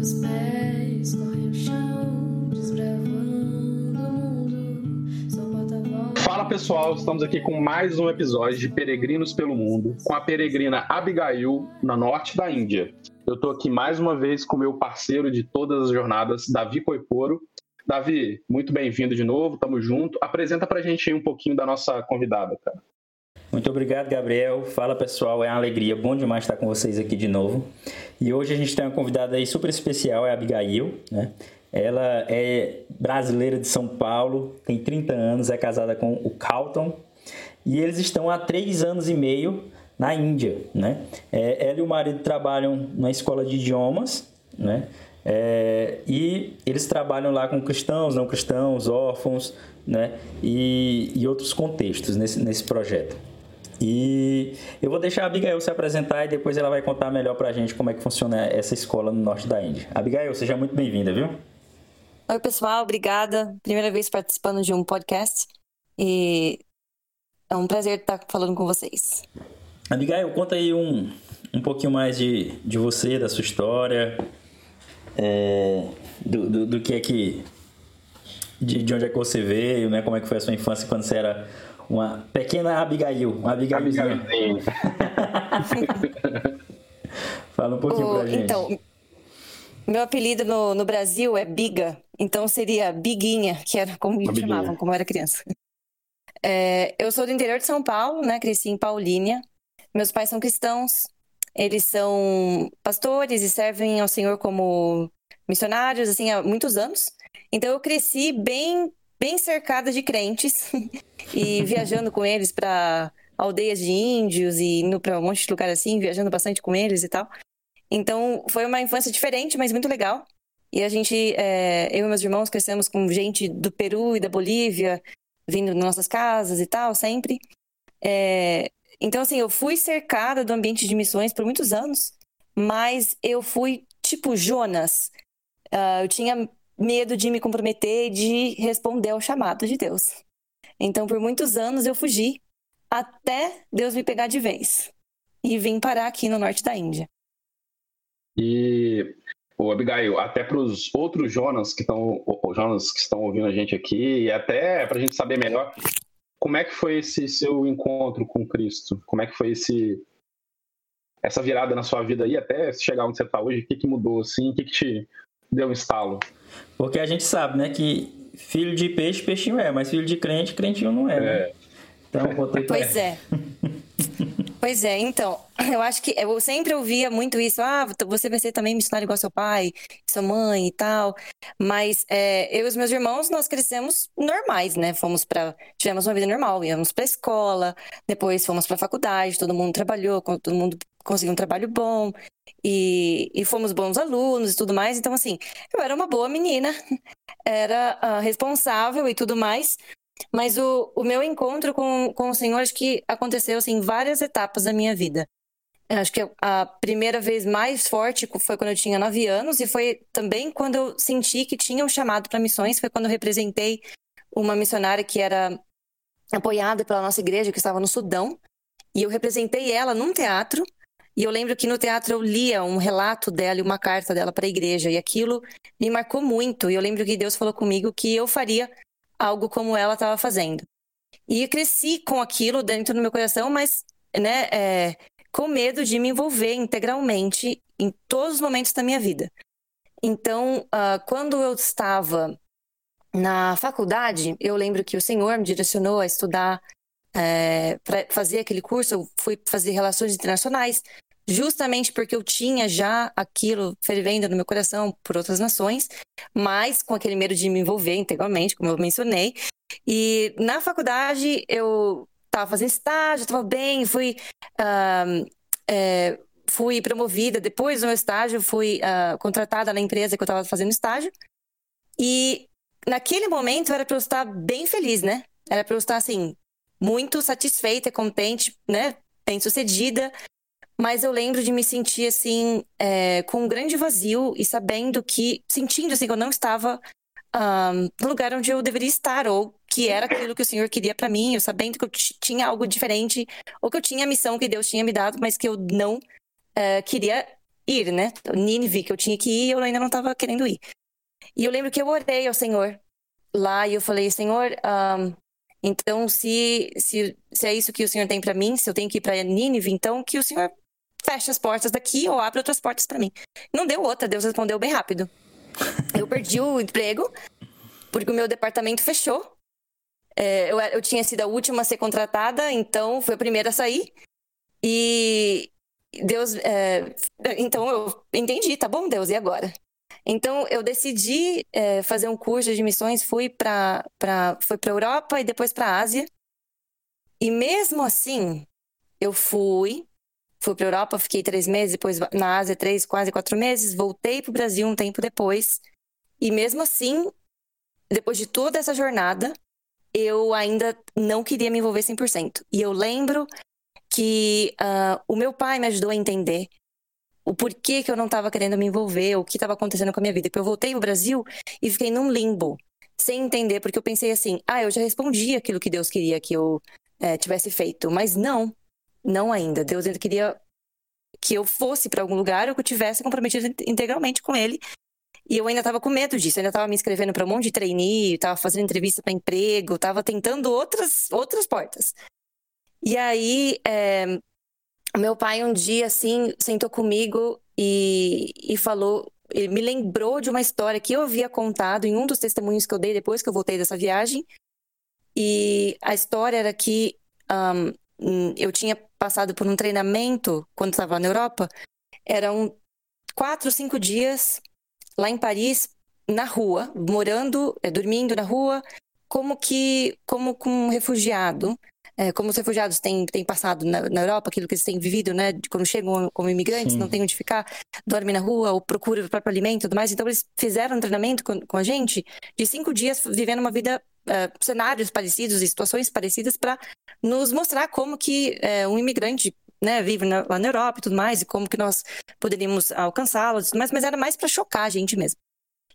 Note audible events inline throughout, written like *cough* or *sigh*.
pés correm o chão, desbravando o mundo. Fala pessoal, estamos aqui com mais um episódio de Peregrinos pelo Mundo, com a peregrina Abigail, na norte da Índia. Eu estou aqui mais uma vez com meu parceiro de todas as jornadas, Davi Coiporo. Davi, muito bem-vindo de novo, tamo junto. Apresenta pra gente aí um pouquinho da nossa convidada, cara. Muito obrigado, Gabriel. Fala pessoal, é uma alegria, bom demais estar com vocês aqui de novo. E hoje a gente tem uma convidada aí super especial, é a Abigail, né? Ela é brasileira de São Paulo, tem 30 anos, é casada com o Calton e eles estão há três anos e meio na Índia, né? É, ela e o marido trabalham na escola de idiomas, né? É, e eles trabalham lá com cristãos, não cristãos, órfãos, né? E, e outros contextos nesse, nesse projeto. E eu vou deixar a Abigail se apresentar e depois ela vai contar melhor pra gente como é que funciona essa escola no norte da Índia. Abigail, seja muito bem-vinda, viu? Oi, pessoal, obrigada. Primeira vez participando de um podcast e é um prazer estar falando com vocês. Abigail, conta aí um, um pouquinho mais de, de você, da sua história, é, do, do, do que é que. De, de onde é que você veio, né? Como é que foi a sua infância quando você era uma pequena Abigail, uma Abigailzinha. *laughs* Fala um pouquinho O- pra gente. então, meu apelido no, no Brasil é Biga, então seria Biguinha, que era como me biguinha. chamavam quando eu era criança. É, eu sou do interior de São Paulo, né? Cresci em Paulínia. Meus pais são cristãos, eles são pastores e servem ao Senhor como missionários, assim, há muitos anos. Então eu cresci bem, bem cercada de crentes *laughs* e viajando com eles para aldeias de índios e indo para um monte de lugar assim, viajando bastante com eles e tal. Então, foi uma infância diferente, mas muito legal. E a gente, é, eu e meus irmãos crescemos com gente do Peru e da Bolívia, vindo nas nossas casas e tal, sempre. É, então, assim, eu fui cercada do ambiente de missões por muitos anos, mas eu fui tipo Jonas. Ah, eu tinha medo de me comprometer e de responder ao chamado de Deus. Então, por muitos anos eu fugi, até Deus me pegar de vez. E vim parar aqui no norte da Índia. E o Abigail, até para os outros Jonas que estão Jonas que estão ouvindo a gente aqui e até para a gente saber melhor como é que foi esse seu encontro com Cristo, como é que foi esse essa virada na sua vida aí até chegar onde você está hoje, o que, que mudou assim, o que, que te deu um estalo? Porque a gente sabe, né, que filho de peixe, peixinho é, mas filho de crente, crentinho não é, né? É, Então, botei pra- *laughs* Pois é. Pois é, então, *laughs* eu acho que eu sempre ouvia muito isso, ah, você vai ser também missionário igual seu pai, sua mãe e tal, mas é, eu e os meus irmãos, nós crescemos normais, né, fomos para, tivemos uma vida normal, íamos para escola, depois fomos para faculdade, todo mundo trabalhou, todo mundo conseguiu um trabalho bom, e, e fomos bons alunos e tudo mais, então assim, eu era uma boa menina, era ah, responsável e tudo mais, mas o, o meu encontro com, com o Senhor, acho que aconteceu assim, em várias etapas da minha vida. Eu acho que a primeira vez mais forte foi quando eu tinha nove anos, e foi também quando eu senti que tinha um chamado para missões. Foi quando eu representei uma missionária que era apoiada pela nossa igreja, que estava no Sudão, e eu representei ela num teatro. E eu lembro que no teatro eu lia um relato dela e uma carta dela para a igreja, e aquilo me marcou muito. E eu lembro que Deus falou comigo que eu faria algo como ela estava fazendo. E eu cresci com aquilo dentro do meu coração, mas né, é, com medo de me envolver integralmente em todos os momentos da minha vida. Então, ah, quando eu estava na faculdade, eu lembro que o Senhor me direcionou a estudar, para fazer aquele curso, eu fui fazer relações internacionais, justamente porque eu tinha já aquilo fervendo no meu coração por outras nações, mas com aquele medo de me envolver integralmente, como eu mencionei. E na faculdade eu estava fazendo estágio, estava bem, fui, ah, é, fui promovida. Depois do meu estágio, fui ah, contratada na empresa que eu estava fazendo estágio. E naquele momento era para eu estar bem feliz, né? Era para eu estar assim, muito satisfeita, contente, né? Bem sucedida. Mas eu lembro de me sentir assim, é, com um grande vazio e sabendo que, sentindo assim, que eu não estava ah, no lugar onde eu deveria estar, ou que era aquilo que o Senhor queria para mim, eu sabendo que eu tinha algo diferente, ou que eu tinha a missão que Deus tinha me dado, mas que eu não eh, queria ir, né? Nínive, que eu tinha que ir eu ainda não estava querendo ir. E eu lembro que eu orei ao Senhor lá e eu falei, Senhor, um, então se, se, se é isso que o Senhor tem para mim, se eu tenho que ir para Nínive, então que o Senhor feche as portas daqui ou abre outras portas para mim. Não deu outra, Deus respondeu bem rápido. *laughs* Eu perdi o emprego porque o meu departamento fechou. É, eu, eu tinha sido a última a ser contratada, então fui a primeira a sair. E Deus. É, então eu entendi, tá bom, Deus, e agora? Então eu decidi é, fazer um curso de missões, fui para fui para Europa e depois para Ásia. E mesmo assim, eu fui, fui para Europa, fiquei três meses, depois na Ásia três, quase quatro meses, voltei para o Brasil um tempo depois. E mesmo assim, depois de toda essa jornada, eu ainda não queria me envolver 100%. E eu lembro que uh, o meu pai me ajudou a entender o porquê que eu não estava querendo me envolver, o que estava acontecendo com a minha vida. Porque eu voltei pro Brasil e fiquei num limbo, sem entender, porque eu pensei assim: ah, eu já respondi aquilo que Deus queria que eu é, tivesse feito. Mas não, não ainda. Deus ainda queria que eu fosse para algum lugar ou que eu tivesse comprometido integralmente com Ele. E eu ainda estava com medo disso, eu ainda estava me inscrevendo para um monte de trainee, estava fazendo entrevista para emprego, estava tentando outras, outras portas. E aí, é, meu pai um dia, assim, sentou comigo e, e falou, ele me lembrou de uma história que eu havia contado em um dos testemunhos que eu dei depois que eu voltei dessa viagem. E a história era que um, eu tinha passado por um treinamento quando estava na Europa. Eram quatro, cinco dias lá em Paris, na rua, morando, é, dormindo na rua, como que, como com um refugiado é, como os refugiados têm, têm passado na, na, Europa, aquilo que eles têm vivido, né? De quando chegam como imigrantes, Sim. não têm onde ficar, dormem na rua ou procuram o próprio alimento e tudo mais. Então, eles fizeram um treinamento com, com a gente de cinco dias vivendo uma vida, uh, cenários parecidos e situações parecidas para nos mostrar como que uh, um imigrante né, vive na, lá na Europa e tudo mais, e como que nós poderíamos alcançá-los, mas, mas era mais para chocar a gente mesmo.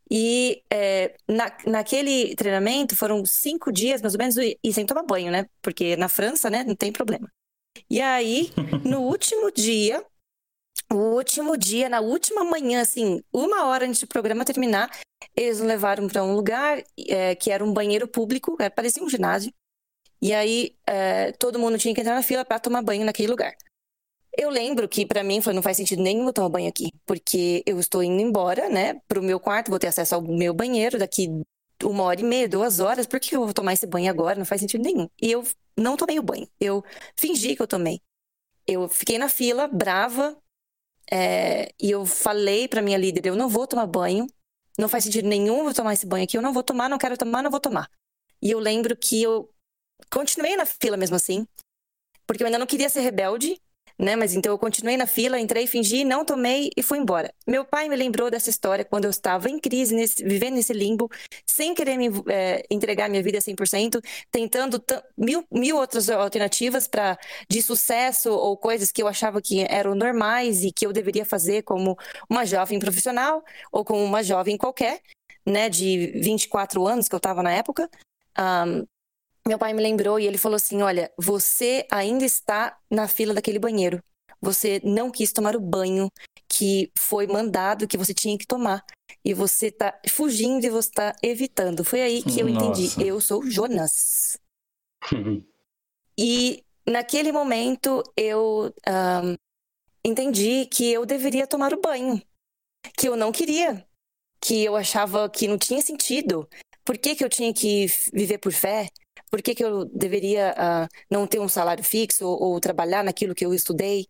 E é, na, naquele treinamento foram cinco dias, mais ou menos, e sem tomar banho, né? Porque na França, né, não tem problema. E aí, *laughs* no último dia, o último dia, na última manhã, assim, uma hora antes do programa terminar, eles nos levaram para um lugar é, que era um banheiro público, é, parecia um ginásio. E aí, é, todo mundo tinha que entrar na fila para tomar banho naquele lugar. Eu lembro que para mim foi, não faz sentido nenhum eu tomar banho aqui, porque eu estou indo embora, né, pro meu quarto, vou ter acesso ao meu banheiro daqui uma hora e meia, duas horas, por que eu vou tomar esse banho agora? Não faz sentido nenhum. E eu não tomei o banho, eu fingi que eu tomei. Eu fiquei na fila, brava, é, e eu falei para minha líder: eu não vou tomar banho, não faz sentido nenhum eu tomar esse banho aqui, eu não vou tomar, não quero tomar, não vou tomar. E eu lembro que eu continuei na fila mesmo assim, porque eu ainda não queria ser rebelde, né? Mas então eu continuei na fila, entrei, fingi, não tomei e fui embora. Meu pai me lembrou dessa história quando eu estava em crise, nesse, vivendo nesse limbo, sem querer me é, entregar minha vida 100%, tentando mil, mil outras alternativas para de sucesso ou coisas que eu achava que eram normais e que eu deveria fazer como uma jovem profissional ou como uma jovem qualquer, né, de 24 anos que eu estava na época. Um, meu pai me lembrou e ele falou assim: Olha, você ainda está na fila daquele banheiro. Você não quis tomar o banho que foi mandado, que você tinha que tomar. E você está fugindo e você está evitando. Foi aí que eu Nossa. entendi. Eu sou Jonas. *laughs* e naquele momento eu um, entendi que eu deveria tomar o banho. Que eu não queria. Que eu achava que não tinha sentido. Por que, que eu tinha que viver por fé? Por que, que eu deveria uh, não ter um salário fixo ou, ou, trabalhar naquilo que eu estudei,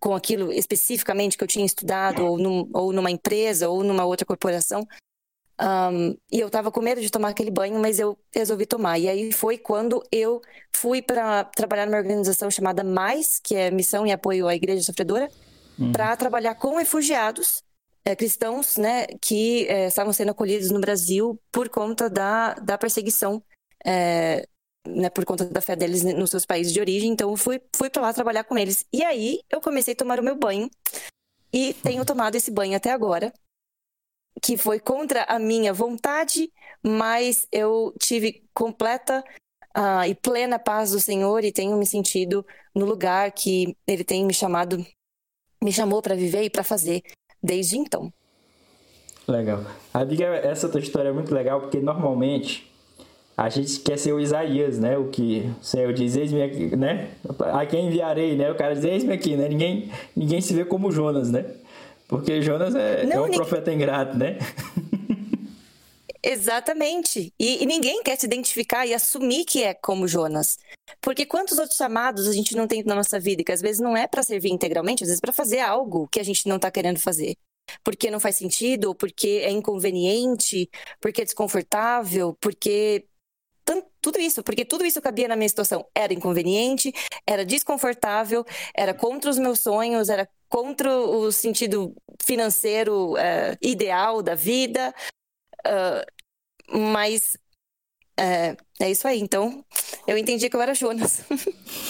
com aquilo especificamente que eu tinha estudado, ou, num, ou numa empresa, ou numa outra corporação? Um, e eu estava com medo de tomar aquele banho, mas eu resolvi tomar. E aí foi quando eu fui para trabalhar numa organização chamada Mais, que é Missão e Apoio à Igreja Sofredora, uhum. para trabalhar com refugiados é, cristãos né, que é, estavam sendo acolhidos no Brasil por conta da, da perseguição é, né, por conta da fé deles nos seus países de origem. Então, eu fui, fui para lá trabalhar com eles. E aí, eu comecei a tomar o meu banho. E tenho tomado esse banho até agora, que foi contra a minha vontade, mas eu tive completa uh, e plena paz do Senhor e tenho me sentido no lugar que Ele tem me chamado me chamou para viver e para fazer desde então. Legal. Abigail, essa tua história é muito legal porque normalmente a gente quer ser o Isaías, né? O que o Senhor diz, eis-me aqui, né? A quem enviarei, né? O cara diz, eis-me aqui, né? Ninguém, ninguém se vê como Jonas, né? Porque Jonas é, Não, é um profeta ingrato, né? Exatamente. E, e, ninguém quer se identificar e assumir que é como Jonas. Porque quantos outros chamados a gente não tem na nossa vida que às vezes não é para servir integralmente, às vezes para fazer algo que a gente não está querendo fazer. Porque não faz sentido, ou porque é inconveniente, porque é desconfortável, porque tudo isso, porque tudo isso cabia na minha situação. Era inconveniente, era desconfortável, era contra os meus sonhos, era contra o sentido financeiro uh, ideal da vida. Uh, mas uh, é isso aí. Então, eu entendi que eu era Jonas.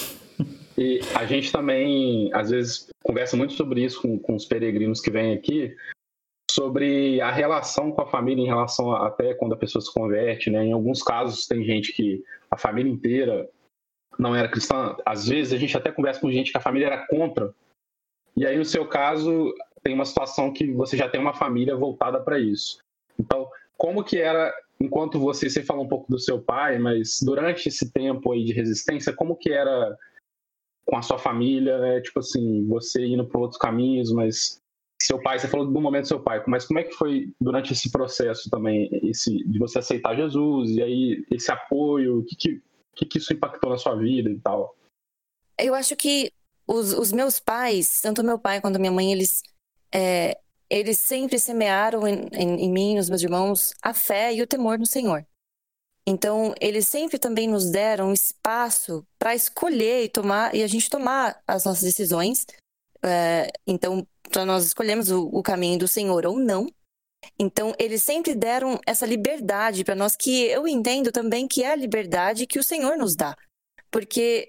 *laughs* e a gente também, às vezes, conversa muito sobre isso com, com os peregrinos que vêm aqui, sobre a relação com a família em relação a, até quando a pessoa se converte, né? Em alguns casos tem gente que a família inteira não era cristã. Às vezes a gente até conversa com gente que a família era contra. E aí no seu caso tem uma situação que você já tem uma família voltada para isso. Então, como que era enquanto você você falou um pouco do seu pai, mas durante esse tempo aí de resistência, como que era com a sua família, né? Tipo assim, você indo para outros caminhos, mas seu pai, você falou do momento seu pai, mas como é que foi durante esse processo também, esse de você aceitar Jesus e aí esse apoio, o que que, que, que isso impactou na sua vida e tal? Eu acho que os, os meus pais, tanto meu pai quanto minha mãe, eles é, eles sempre semearam em, em, em mim, nos meus irmãos, a fé e o temor no Senhor. Então, eles sempre também nos deram espaço para escolher e tomar e a gente tomar as nossas decisões. É, então, nós escolhermos o, o caminho do Senhor ou não. Então, eles sempre deram essa liberdade para nós, que eu entendo também que é a liberdade que o Senhor nos dá. Porque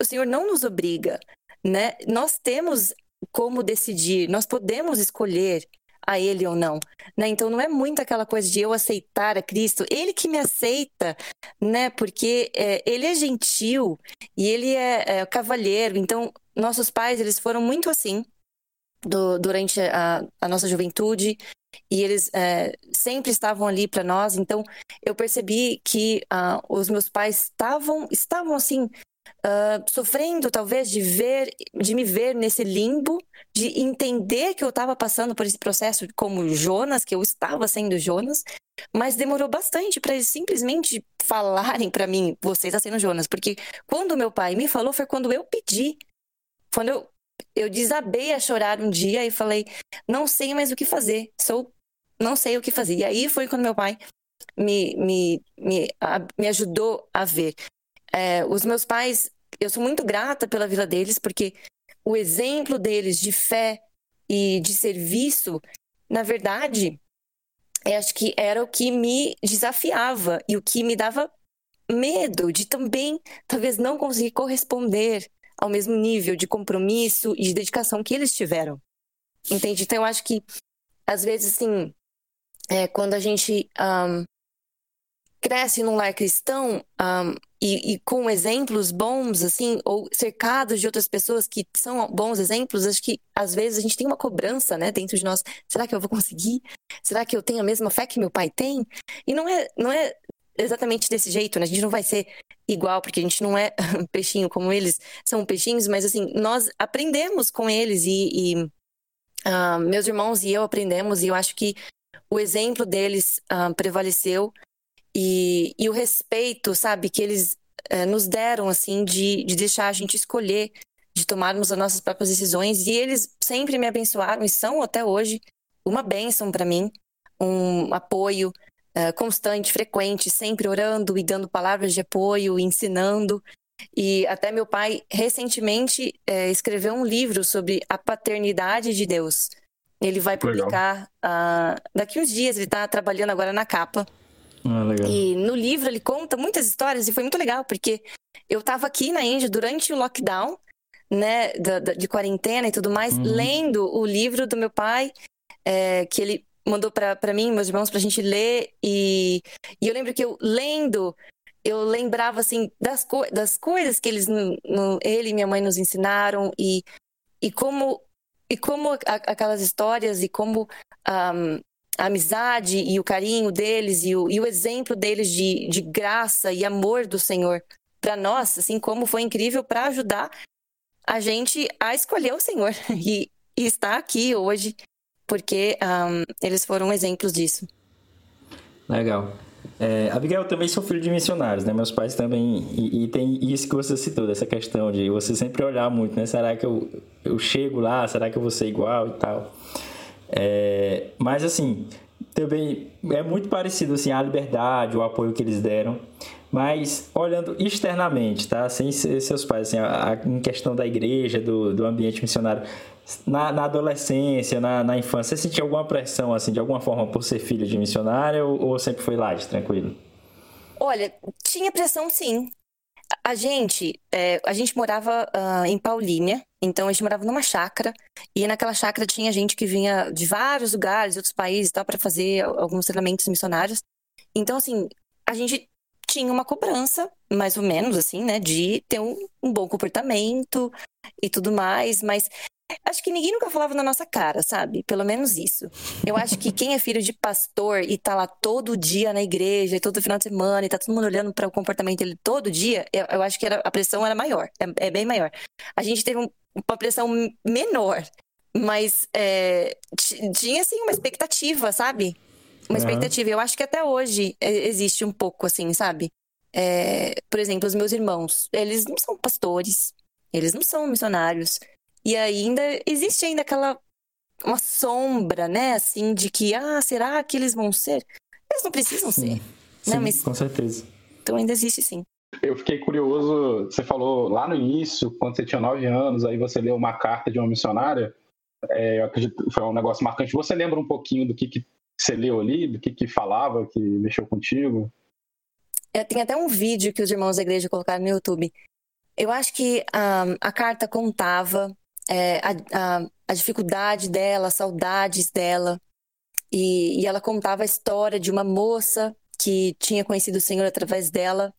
o Senhor não nos obriga, né? Nós temos como decidir, nós podemos escolher a Ele ou não, né? Então não é muito aquela coisa de eu aceitar a Cristo, Ele que me aceita, né? Porque é, Ele é gentil e Ele é, é cavalheiro. Então nossos pais eles foram muito assim, do, durante a, a, nossa juventude e eles é, sempre estavam ali para nós. Então eu percebi que uh, os meus pais estavam estavam assim uh, sofrendo talvez de ver de me ver nesse limbo de entender que eu estava passando por esse processo como Jonas que eu estava sendo Jonas mas demorou bastante para eles simplesmente falarem para mim você está sendo Jonas porque quando meu pai me falou foi quando eu pedi quando eu eu desabei a chorar um dia e falei, não sei mais o que fazer, sou, não sei o que fazer. E aí foi quando meu pai me, me, me, a, me ajudou a ver. É, os meus pais, eu sou muito grata pela vida deles, porque o exemplo deles de fé e de serviço, na verdade, eu acho que era o que me desafiava e o que me dava medo de também, talvez, não conseguir corresponder ao mesmo nível de compromisso e de dedicação que eles tiveram. Entende? Então, eu acho que, às vezes, assim, é, quando a gente um, cresce num lar cristão um, e, e, com exemplos bons, assim, ou cercados de outras pessoas que são bons exemplos, acho que, às vezes, a gente tem uma cobrança, né, dentro de nós. Será que eu vou conseguir? Será que eu tenho a mesma fé que meu pai tem? E não é, não é exatamente desse jeito, né? A gente não vai ser igual, porque a gente não é *laughs* peixinho como eles são peixinhos, mas assim, nós aprendemos com eles e, e uh, meus irmãos e eu aprendemos, e eu acho que o exemplo deles uh, prevaleceu. E, e, o respeito, sabe, que eles uh, nos deram, assim, de, de deixar a gente escolher, de tomarmos as nossas próprias decisões, e eles sempre me abençoaram e são até hoje uma bênção para mim, um apoio, uh, constante, frequente, sempre orando e dando palavras de apoio, ensinando. E até meu pai recentemente uh, escreveu um livro sobre a paternidade de Deus. Ele vai publicar uh, daqui uns dias, ele está trabalhando agora na capa. Ah, e no livro ele conta muitas histórias e foi muito legal, porque eu estava aqui na Índia durante o lockdown, né, de, de quarentena e tudo mais, uhum. lendo o livro do meu pai, é, que ele mandou para mim, meus irmãos, pra gente ler. E, e eu lembro que eu lendo, eu lembrava assim das, co das coisas que eles, no, no, ele e minha mãe nos ensinaram e, e como e como a, aquelas histórias e como um, a amizade e o carinho deles e o, e o exemplo deles de, de graça e amor do Senhor para nós, assim como foi incrível para ajudar a gente a escolher o Senhor *laughs* e, e estar aqui hoje, porque um, eles foram exemplos disso. Legal. É, Abigail, também sou filho de missionários, né? Meus pais também. E, e, tem isso que você citou, dessa questão de você sempre olhar muito, né? Será que eu, eu chego lá? Será que eu vou ser igual e tal? É, mas, assim, também é muito parecido, assim, a liberdade, o apoio que eles deram. Mas, olhando externamente, tá? Sem seus pais, assim, a, a, em questão da igreja, do, do ambiente missionário, na, na adolescência, na, na, infância, você sentia alguma pressão, assim, de alguma forma, por ser filho de missionário ou, ou sempre foi light, tranquilo? Olha, tinha pressão sim. A gente, é, a gente morava uh, em Paulínia, então a gente morava numa chácara, e naquela chácara tinha gente que vinha de vários lugares, outros países, tal, para fazer alguns treinamentos missionários. Então, assim, a gente tinha uma cobrança, mais ou menos, assim, né, de ter um, um bom comportamento e tudo mais, mas Acho que ninguém nunca falava na nossa cara, sabe? Pelo menos isso. Eu acho que quem é filho de pastor e tá lá todo dia na igreja, todo final de semana, e tá todo mundo olhando para o comportamento dele todo dia, eu, eu acho que era, a pressão era maior, é, é, bem maior. A gente teve um, uma pressão menor, mas é, tinha, assim, uma expectativa, sabe? Uma expectativa. Eu acho que até hoje é, existe um pouco, assim, sabe? É, por exemplo, os meus irmãos, eles não são pastores, eles não são missionários. E ainda existe ainda aquela uma sombra, né, assim, de que ah, será que eles vão ser? Eles não precisam sim. ser. Né, sim, né? Mas... com certeza. Então ainda existe sim. Eu fiquei curioso, você falou lá no início, quando você tinha nove anos, aí você leu uma carta de uma missionária, é, eu acredito que foi um negócio marcante. Você lembra um pouquinho do que, que você leu ali, do que, que falava, que mexeu contigo? É, tem até um vídeo que os irmãos da igreja colocaram no YouTube. Eu acho que um, a carta contava é, a, a, a, dificuldade dela, as saudades dela. E, e ela contava a história de uma moça que tinha conhecido o Senhor através dela.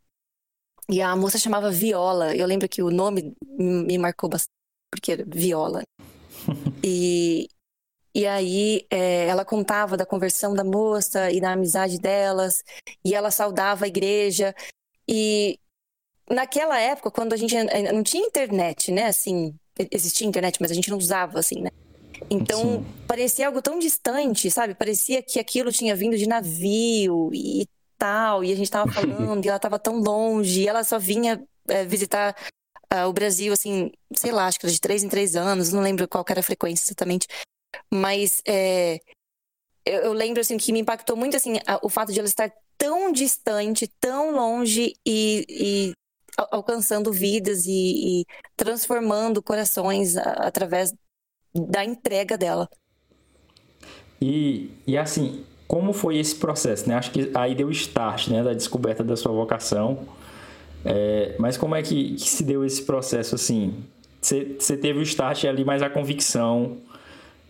E a moça chamava Viola. Eu lembro que o nome me marcou bastante, porque era Viola. *laughs* e, e aí é, ela contava da conversão da moça e da amizade delas. E ela saudava a igreja. E naquela época, quando a gente não tinha internet, né? Assim, existia internet, mas a gente não usava, assim, né? Então, Sim. parecia algo tão distante, sabe? Parecia que aquilo tinha vindo de navio e tal, e a gente tava *laughs* falando, e ela tava tão longe, e ela só vinha é, visitar uh, o Brasil, assim, sei lá, acho que era de três em três anos, não lembro qual era a frequência exatamente. Mas é, eu, eu, lembro, assim, que me impactou muito, assim, a, o fato de ela estar tão distante, tão longe e, e alcançando vidas e, e transformando corações através da entrega dela. E, e assim, como foi esse processo, né? Acho que aí deu start, né, da descoberta da sua vocação. É, mas como é que, que, se deu esse processo assim? Você teve o start ali, mas a convicção,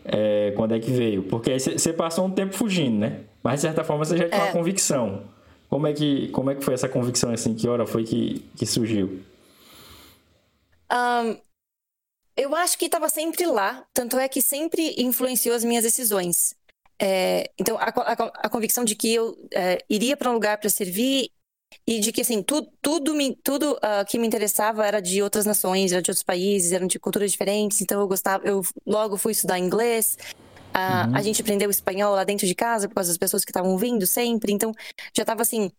é, quando é que veio? Porque você passou um tempo fugindo, né? Mas de certa forma você já tinha é. uma convicção. Como é que, como é que foi essa convicção, assim? Que hora foi que, que surgiu? Um, eu acho que estava sempre lá, tanto é que sempre influenciou as minhas decisões. É, então, a, a, a, convicção de que eu é, iria para um lugar para servir e de que, assim, tu, tudo, me, tudo uh, que me interessava era de outras nações, era de outros países, eram de culturas diferentes, então eu gostava, eu logo fui estudar inglês, a, uhum. a gente aprendeu espanhol lá dentro de casa por causa das pessoas que estavam vindo sempre. Então, já estava assim,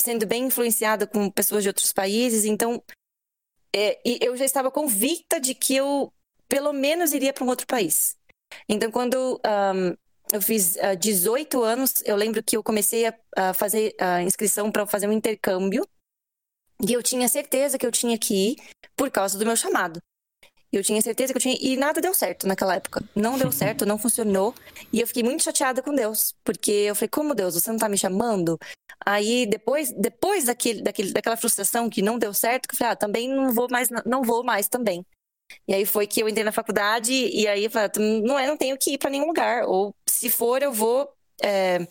sendo bem influenciada com pessoas de outros países. Então, é, e eu já estava convicta de que eu, pelo menos, iria para um outro país. Então, quando um, eu fiz uh, 18 anos, eu lembro que eu comecei a, a fazer a inscrição para fazer um intercâmbio. E eu tinha certeza que eu tinha que ir por causa do meu chamado. Eu tinha certeza que eu tinha. E nada deu certo naquela época. Não deu *laughs* certo, não funcionou. E eu fiquei muito chateada com Deus. Porque eu falei, como Deus, você não tá me chamando? Aí depois, depois daquele, daquele, daquela frustração que não deu certo, que eu falei, ah, também não vou mais, não vou mais também. E aí foi que eu entrei na faculdade e aí eu falei, ah, não, é, não tenho que ir para nenhum lugar. Ou se for, eu vou é,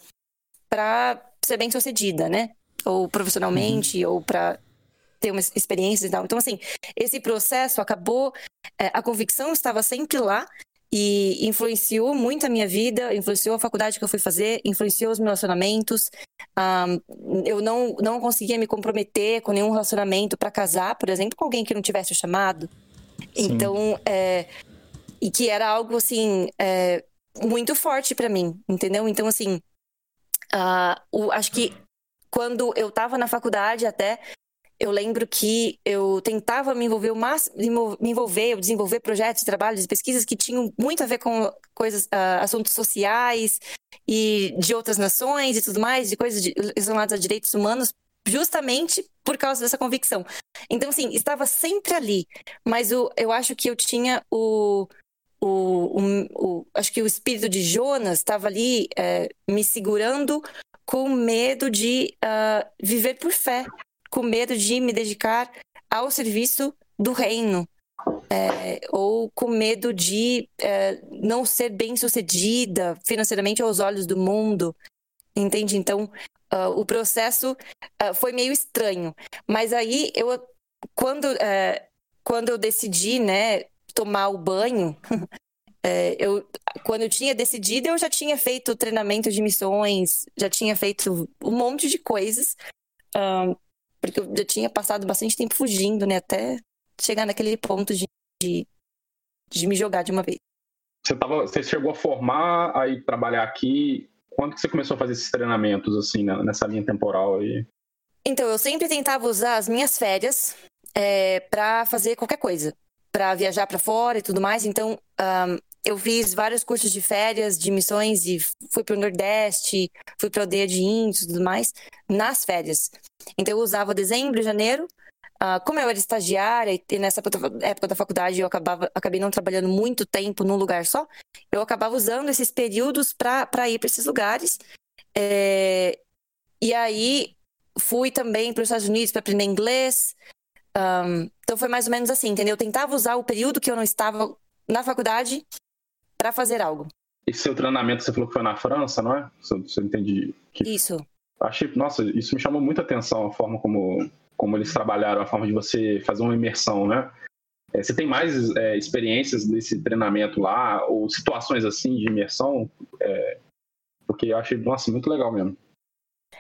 para ser bem sucedida, né? Ou profissionalmente, uhum. ou para ter uma experiência e tal. Então, assim, esse processo acabou, é, a convicção estava sempre lá, e influenciou muito a minha vida, influenciou a faculdade que eu fui fazer, influenciou os meus relacionamentos. Um, eu não, não conseguia me comprometer com nenhum relacionamento para casar, por exemplo, com alguém que não tivesse chamado. Sim. Então, é, e que era algo assim é, muito forte para mim, entendeu? Então, assim, uh, o, acho que quando eu estava na faculdade até eu lembro que eu tentava me envolver o máximo, me envolver, desenvolver projetos, trabalhos pesquisas que tinham muito a ver com coisas, uh, assuntos sociais e de outras nações e tudo mais, de coisas relacionadas a direitos humanos, justamente por causa dessa convicção. Então, assim, estava sempre ali, mas o, eu acho que eu tinha o, o, o, o acho que o espírito de Jonas estava ali é, me segurando com medo de uh, viver por fé com medo de me dedicar ao serviço do reino. É, ou com medo de é, não ser bem sucedida financeiramente aos olhos do mundo, entende? Então, uh, o processo uh, foi meio estranho. Mas aí, eu, quando, uh, quando eu decidi, né, tomar o banho, *laughs* é, eu, quando eu tinha decidido, eu já tinha feito treinamento de missões, já tinha feito um monte de coisas porque eu já tinha passado bastante tempo fugindo, né? Até chegar naquele ponto de, de, de me jogar de uma vez. Você, tava, você chegou a formar, aí trabalhar aqui. Quando que você começou a fazer esses treinamentos, assim, nessa linha temporal aí? Então, eu sempre tentava usar as minhas férias é, para fazer qualquer coisa. para viajar para fora e tudo mais. Então, um, eu fiz vários cursos de férias, de missões e fui para o Nordeste, fui para aldeia de índios e tudo mais, nas férias. Então eu usava dezembro janeiro. Uh, como eu era estagiária e nessa época da faculdade eu acabava, acabei não trabalhando muito tempo num lugar só, eu acabava usando esses períodos para ir para esses lugares. É, e aí fui também para os Estados Unidos para aprender inglês. Um, então foi mais ou menos assim, entendeu? Eu tentava usar o período que eu não estava na faculdade para fazer algo. Esse seu treinamento, você falou que foi na França, não é? Se eu, se eu entendi. Que... Isso. Achei, nossa, isso me chamou muita atenção, a forma como, como eles trabalharam, a forma de você fazer uma imersão, né? É, você tem mais é, experiências desse treinamento lá, ou situações assim de imersão? É, porque eu achei, nossa, muito legal mesmo.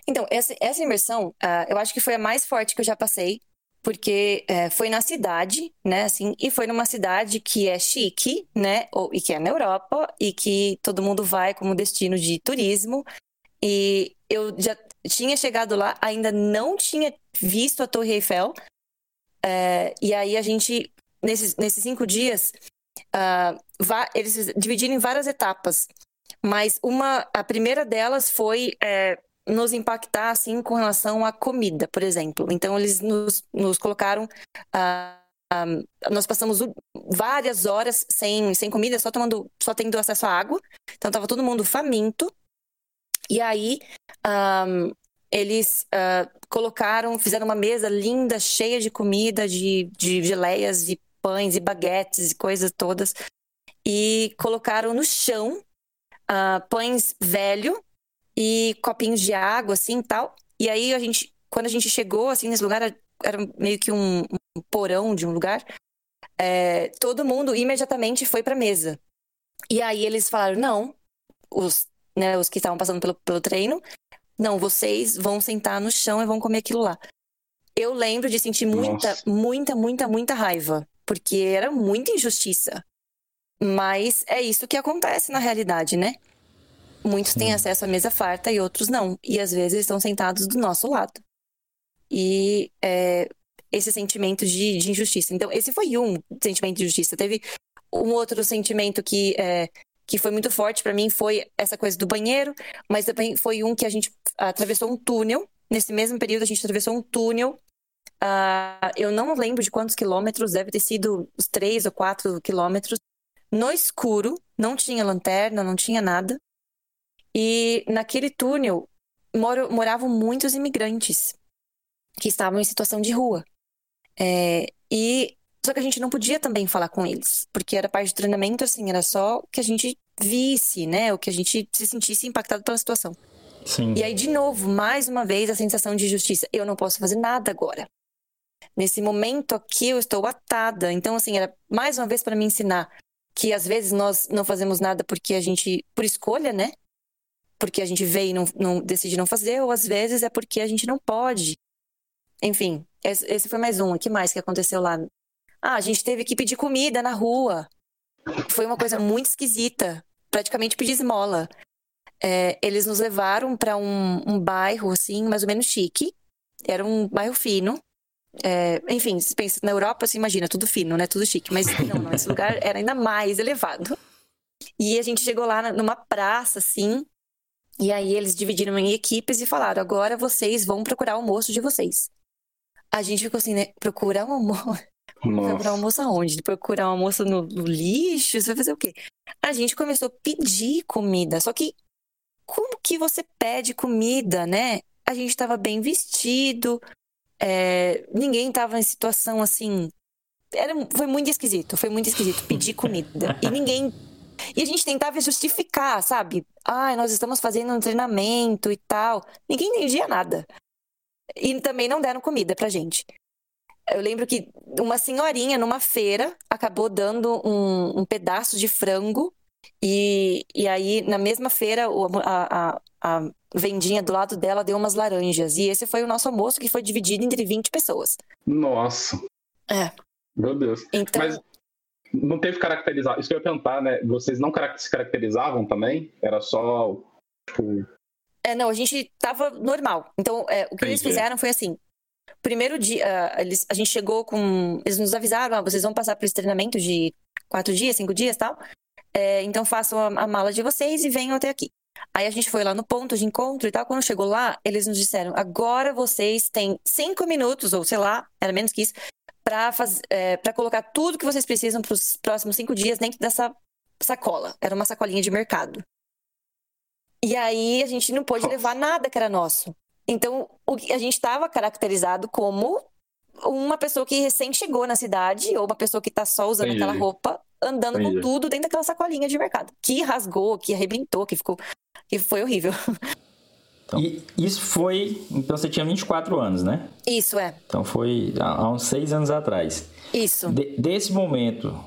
Então, essa, essa imersão, uh, eu acho que foi a mais forte que eu já passei, porque é, foi na cidade, né, assim, e foi numa cidade que é chique, né, ou, e que é na Europa, e que todo mundo vai como destino de turismo, e eu já tinha chegado lá, ainda não tinha visto a Torre Eiffel, é, e aí a gente, nesses, nesses cinco dias, uh, eles dividiram em várias etapas, mas uma, a primeira delas foi é, nos impactar assim com relação à comida, por exemplo. Então eles nos, nos colocaram uh, uh, nós passamos várias horas sem, sem comida, só tomando, só tendo acesso à água. Então estava todo mundo faminto. E aí um, eles colocaram, fizeram uma mesa linda, cheia de comida, de, de geleias, de pães e baguetes e coisas todas. E colocaram no chão pães velho e copinhos de água, assim, tal. E aí a gente, quando a gente chegou, assim, nesse lugar, era meio que um, um porão de um lugar, é, todo mundo imediatamente foi pra mesa. E aí eles falaram, não, os, né, os que estavam passando pelo, pelo treino, não, vocês vão sentar no chão e vão comer aquilo lá. Eu lembro de sentir muita, Nossa. muita, muita, muita raiva, porque era muita injustiça. Mas é isso que acontece na realidade, né? Muitos têm acesso à mesa farta e outros não. E às vezes estão sentados do nosso lado. E é, esse sentimento de, de, injustiça. Então, esse foi um sentimento de injustiça. Teve um outro sentimento que, é, que foi muito forte para mim, foi essa coisa do banheiro, mas também foi um que a gente atravessou um túnel. Nesse mesmo período, a gente atravessou um túnel. Uh, eu não lembro de quantos quilômetros, deve ter sido uns três ou quatro quilômetros. No escuro, não tinha lanterna, não tinha nada. E naquele túnel moro, moravam muitos imigrantes que estavam em situação de rua. É, e só que a gente não podia também falar com eles, porque era parte do treinamento, assim, era só que a gente visse, né? O que a gente se sentisse impactado pela situação. Sim. E aí, de novo, mais uma vez, a sensação de justiça. Eu não posso fazer nada agora. Nesse momento aqui, eu estou atada. Então, assim, era mais uma vez para me ensinar que às vezes nós não fazemos nada porque a gente, por escolha, né? Porque a gente veio e não, não decide não fazer, ou às vezes é porque a gente não pode. Enfim, esse, foi mais um. O que mais que aconteceu lá? Ah, a gente teve que pedir comida na rua. Foi uma coisa muito esquisita. Praticamente pedir esmola. É, eles nos levaram para um, um bairro, assim, mais ou menos chique. Era um bairro fino. É, enfim, se pensa na Europa, você imagina, tudo fino, né? Tudo chique. Mas não, esse lugar era ainda mais elevado. E a gente chegou lá numa praça, assim. E aí eles dividiram em equipes e falaram: agora vocês vão procurar o almoço de vocês. A gente ficou assim, né? Procurar um almoço. *laughs* Procurar um almoço aonde? Procurar um almoço no, no lixo? Você vai fazer o quê? A gente começou a pedir comida. Só que como que você pede comida, né? A gente estava bem vestido, é, ninguém estava em situação assim. Era, foi muito esquisito, foi muito esquisito pedir *laughs* comida. E ninguém. E a gente tentava justificar, sabe? Ai, nós estamos fazendo um treinamento e tal. Ninguém entendia nada. E também não deram comida pra gente. Eu lembro que uma senhorinha numa feira acabou dando um, um pedaço de frango e, e aí, na mesma feira, a, a, a vendinha do lado dela deu umas laranjas. E esse foi o nosso almoço, que foi dividido entre 20 pessoas. Nossa. É. Meu Deus. Então... Mas não teve caracterizado. Isso que eu ia perguntar, né? Vocês não se caracterizavam também? Era só, tipo... É, não, a gente tava normal. Então, é, o que Entendi. eles fizeram foi assim. Primeiro dia, uh, eles, a gente chegou com. Eles nos avisaram, ah, vocês vão passar por esse treinamento de quatro dias, cinco dias tal. É, então façam a, a, mala de vocês e venham até aqui. Aí a gente foi lá no ponto de encontro e tal. Quando chegou lá, eles nos disseram: agora vocês têm cinco minutos, ou sei lá, era menos que isso, para é, colocar tudo que vocês precisam para os próximos cinco dias dentro dessa sacola. Era uma sacolinha de mercado. E aí a gente não pôde levar nada que era nosso. Então o, a gente estava caracterizado como uma pessoa que recém chegou na cidade, ou uma pessoa que está só usando Entendi. aquela roupa, andando Entendi. com tudo dentro daquela sacolinha de mercado. Que rasgou, que arrebentou, que ficou. que foi horrível. *laughs* Então, e isso foi. Então você tinha 24 anos, né? Isso, é. Então foi há uns seis anos atrás. Isso. De, desse momento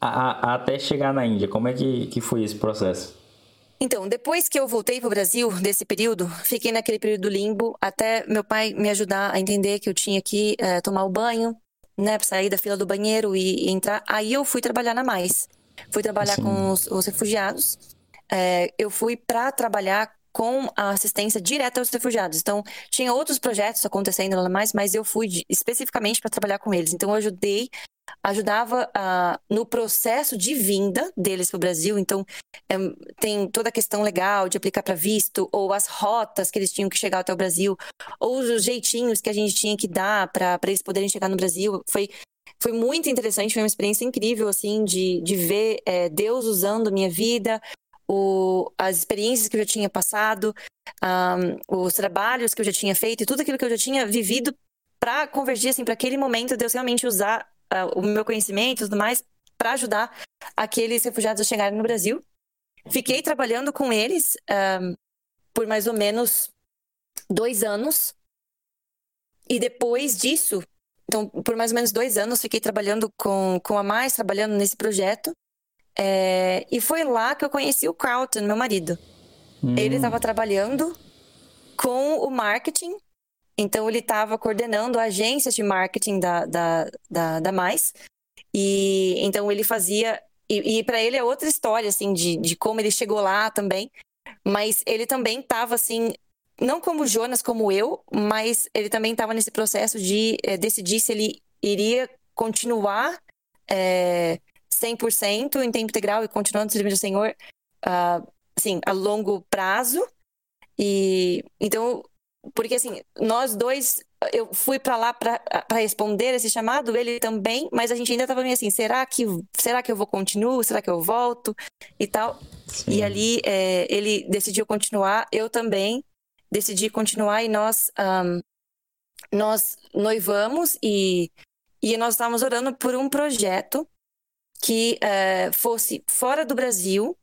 a, a, até chegar na Índia, como é que, que foi esse processo? Então, depois que eu voltei para o Brasil, desse período, fiquei naquele período limbo até meu pai me ajudar a entender que eu tinha que é, tomar o banho, né, para sair da fila do banheiro e, e, entrar. Aí eu fui trabalhar na Mais. Fui trabalhar Sim. com os, os refugiados. É, eu fui para trabalhar com a assistência direta aos refugiados. Então, tinha outros projetos acontecendo lá mais, mas eu fui de, especificamente para trabalhar com eles. Então, eu ajudei ajudava uh, no processo de vinda deles para o Brasil. Então, é, tem toda a questão legal de aplicar para visto, ou as rotas que eles tinham que chegar até o Brasil, ou os jeitinhos que a gente tinha que dar para eles poderem chegar no Brasil. Foi, foi muito interessante, foi uma experiência incrível, assim, de, de ver é, Deus usando minha vida, o, as experiências que eu já tinha passado, um, os trabalhos que eu já tinha feito e tudo aquilo que eu já tinha vivido para convergir assim para aquele momento Deus realmente usar uh, o meu conhecimento e tudo mais para ajudar aqueles refugiados a chegarem no Brasil. Fiquei trabalhando com eles uh, por mais ou menos dois anos. E depois disso, então, por mais ou menos dois anos, fiquei trabalhando com, com a Mais, trabalhando nesse projeto. É, e foi lá que eu conheci o Carlton, meu marido. Hum. Ele estava trabalhando com o marketing então, ele estava coordenando agências de marketing da, da, da, da Mais. E então ele fazia. E, e para ele é outra história, assim, de, de como ele chegou lá também. Mas ele também estava, assim, não como Jonas, como eu, mas ele também estava nesse processo de é, decidir se ele iria continuar é, 100% em tempo integral e continuando servindo o Senhor, uh, assim, a longo prazo. E então porque assim, nós dois, eu fui para lá para responder esse chamado, ele também, mas a gente ainda estava meio assim, será que será que eu vou continuar? Será que eu volto e tal? Sim. E ali é, ele decidiu continuar, eu também decidi continuar e nós um, nós noivamos e e nós estávamos orando por um projeto que é, fosse fora do Brasil.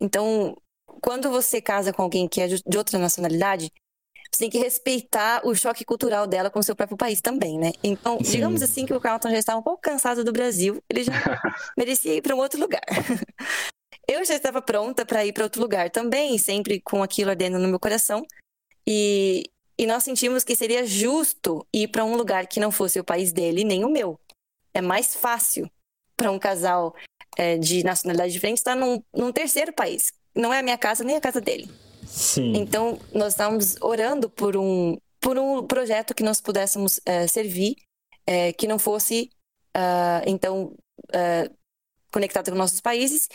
Então, quando você casa com alguém que é de outra nacionalidade, você tem que respeitar o choque cultural dela com o seu próprio país também, né? Então, Sim. digamos assim que o Carlton já estava um pouco cansado do Brasil, ele já *laughs* merecia ir para um outro lugar. *laughs* Eu já estava pronta para ir para outro lugar também, sempre com aquilo ardendo no meu coração. E, e nós sentimos que seria justo ir para um lugar que não fosse o país dele nem o meu. É mais fácil para um casal é, de nacionalidade diferente estar num, num terceiro país. Não é a minha casa nem a casa dele. Sim. Então, nós estávamos orando por um, por um projeto que nós pudéssemos eh, servir, eh, que não fosse, ah, então, ah, conectado com nossos países.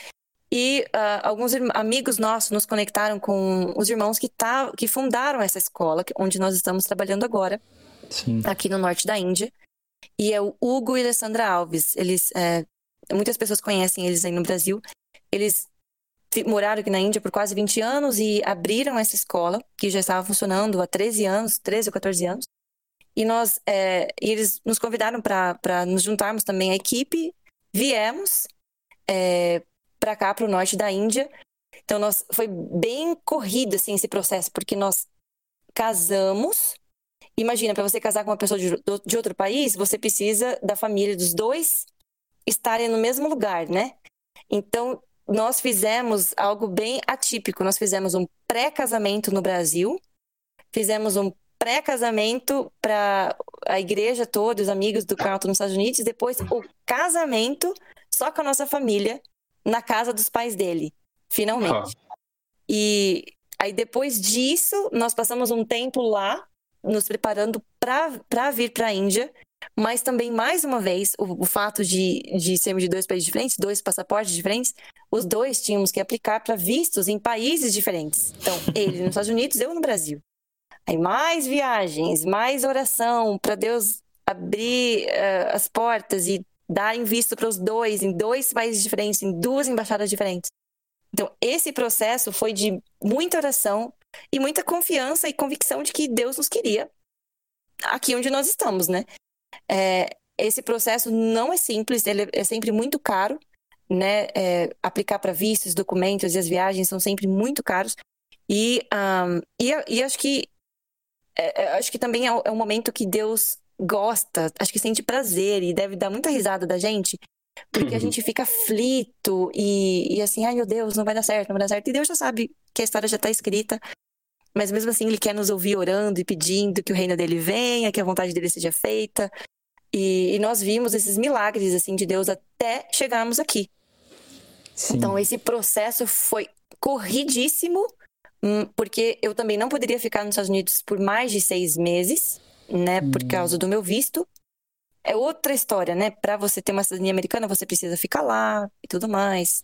E ah, alguns amigos nossos nos conectaram com os irmãos que, tá, que fundaram essa escola, onde nós estamos trabalhando agora Sim. aqui no norte da Índia. E é o Hugo e Alessandra Alves. Eles, é, muitas pessoas conhecem eles aí no Brasil. Eles moraram aqui na Índia por quase 20 anos e abriram essa escola, que já estava funcionando há 13 anos, 13 ou 14 anos. E nós, é, eles nos convidaram para nos juntarmos também à equipe. Viemos para cá, para o norte da Índia. Então, nós, foi bem corrido assim, esse processo, porque nós casamos. Imagina, para você casar com uma pessoa de, de outro país, você precisa da família dos dois estarem no mesmo lugar, né? Então, nós fizemos algo bem atípico. Nós fizemos um pré-casamento no Brasil, fizemos um pré-casamento para a igreja toda, os amigos do Carlton nos Estados Unidos, e depois o casamento só com a nossa família na casa dos pais dele, finalmente. E aí depois disso, nós passamos um tempo lá, nos preparando para vir para a Índia, mas também, mais uma vez, o, o fato de, de sermos de dois países diferentes, dois passaportes diferentes, os dois tínhamos que aplicar para vistos em países diferentes. Então, *laughs* ele nos Estados Unidos, eu no Brasil. Aí mais viagens, mais oração para Deus abrir uh, as portas e dar em visto para os dois, em dois países diferentes, em duas embaixadas diferentes. Então, esse processo foi de muita oração e muita confiança e convicção de que Deus nos queria aqui onde nós estamos, né? É, esse processo não é simples, ele é sempre muito caro, né? É, aplicar para vistos, documentos e as viagens são sempre muito caros. E, um, e, e, acho que é, acho que também é, é um momento que Deus gosta, acho que sente prazer e deve dar muita risada da gente, porque a gente fica aflito e, e assim, ai meu Deus, não vai dar certo, não vai dar certo. E Deus já sabe que a história já está escrita, mas mesmo assim ele quer nos ouvir orando e pedindo que o reino dele venha, que a vontade dele seja feita. E, e nós vimos esses milagres assim de Deus até chegarmos aqui. Sim. Então esse processo foi corridíssimo, hum, porque eu também não poderia ficar nos Estados Unidos por mais de seis meses, né, por causa do meu visto. É outra história, né? Para você ter uma cidadania americana, você precisa ficar lá e tudo mais.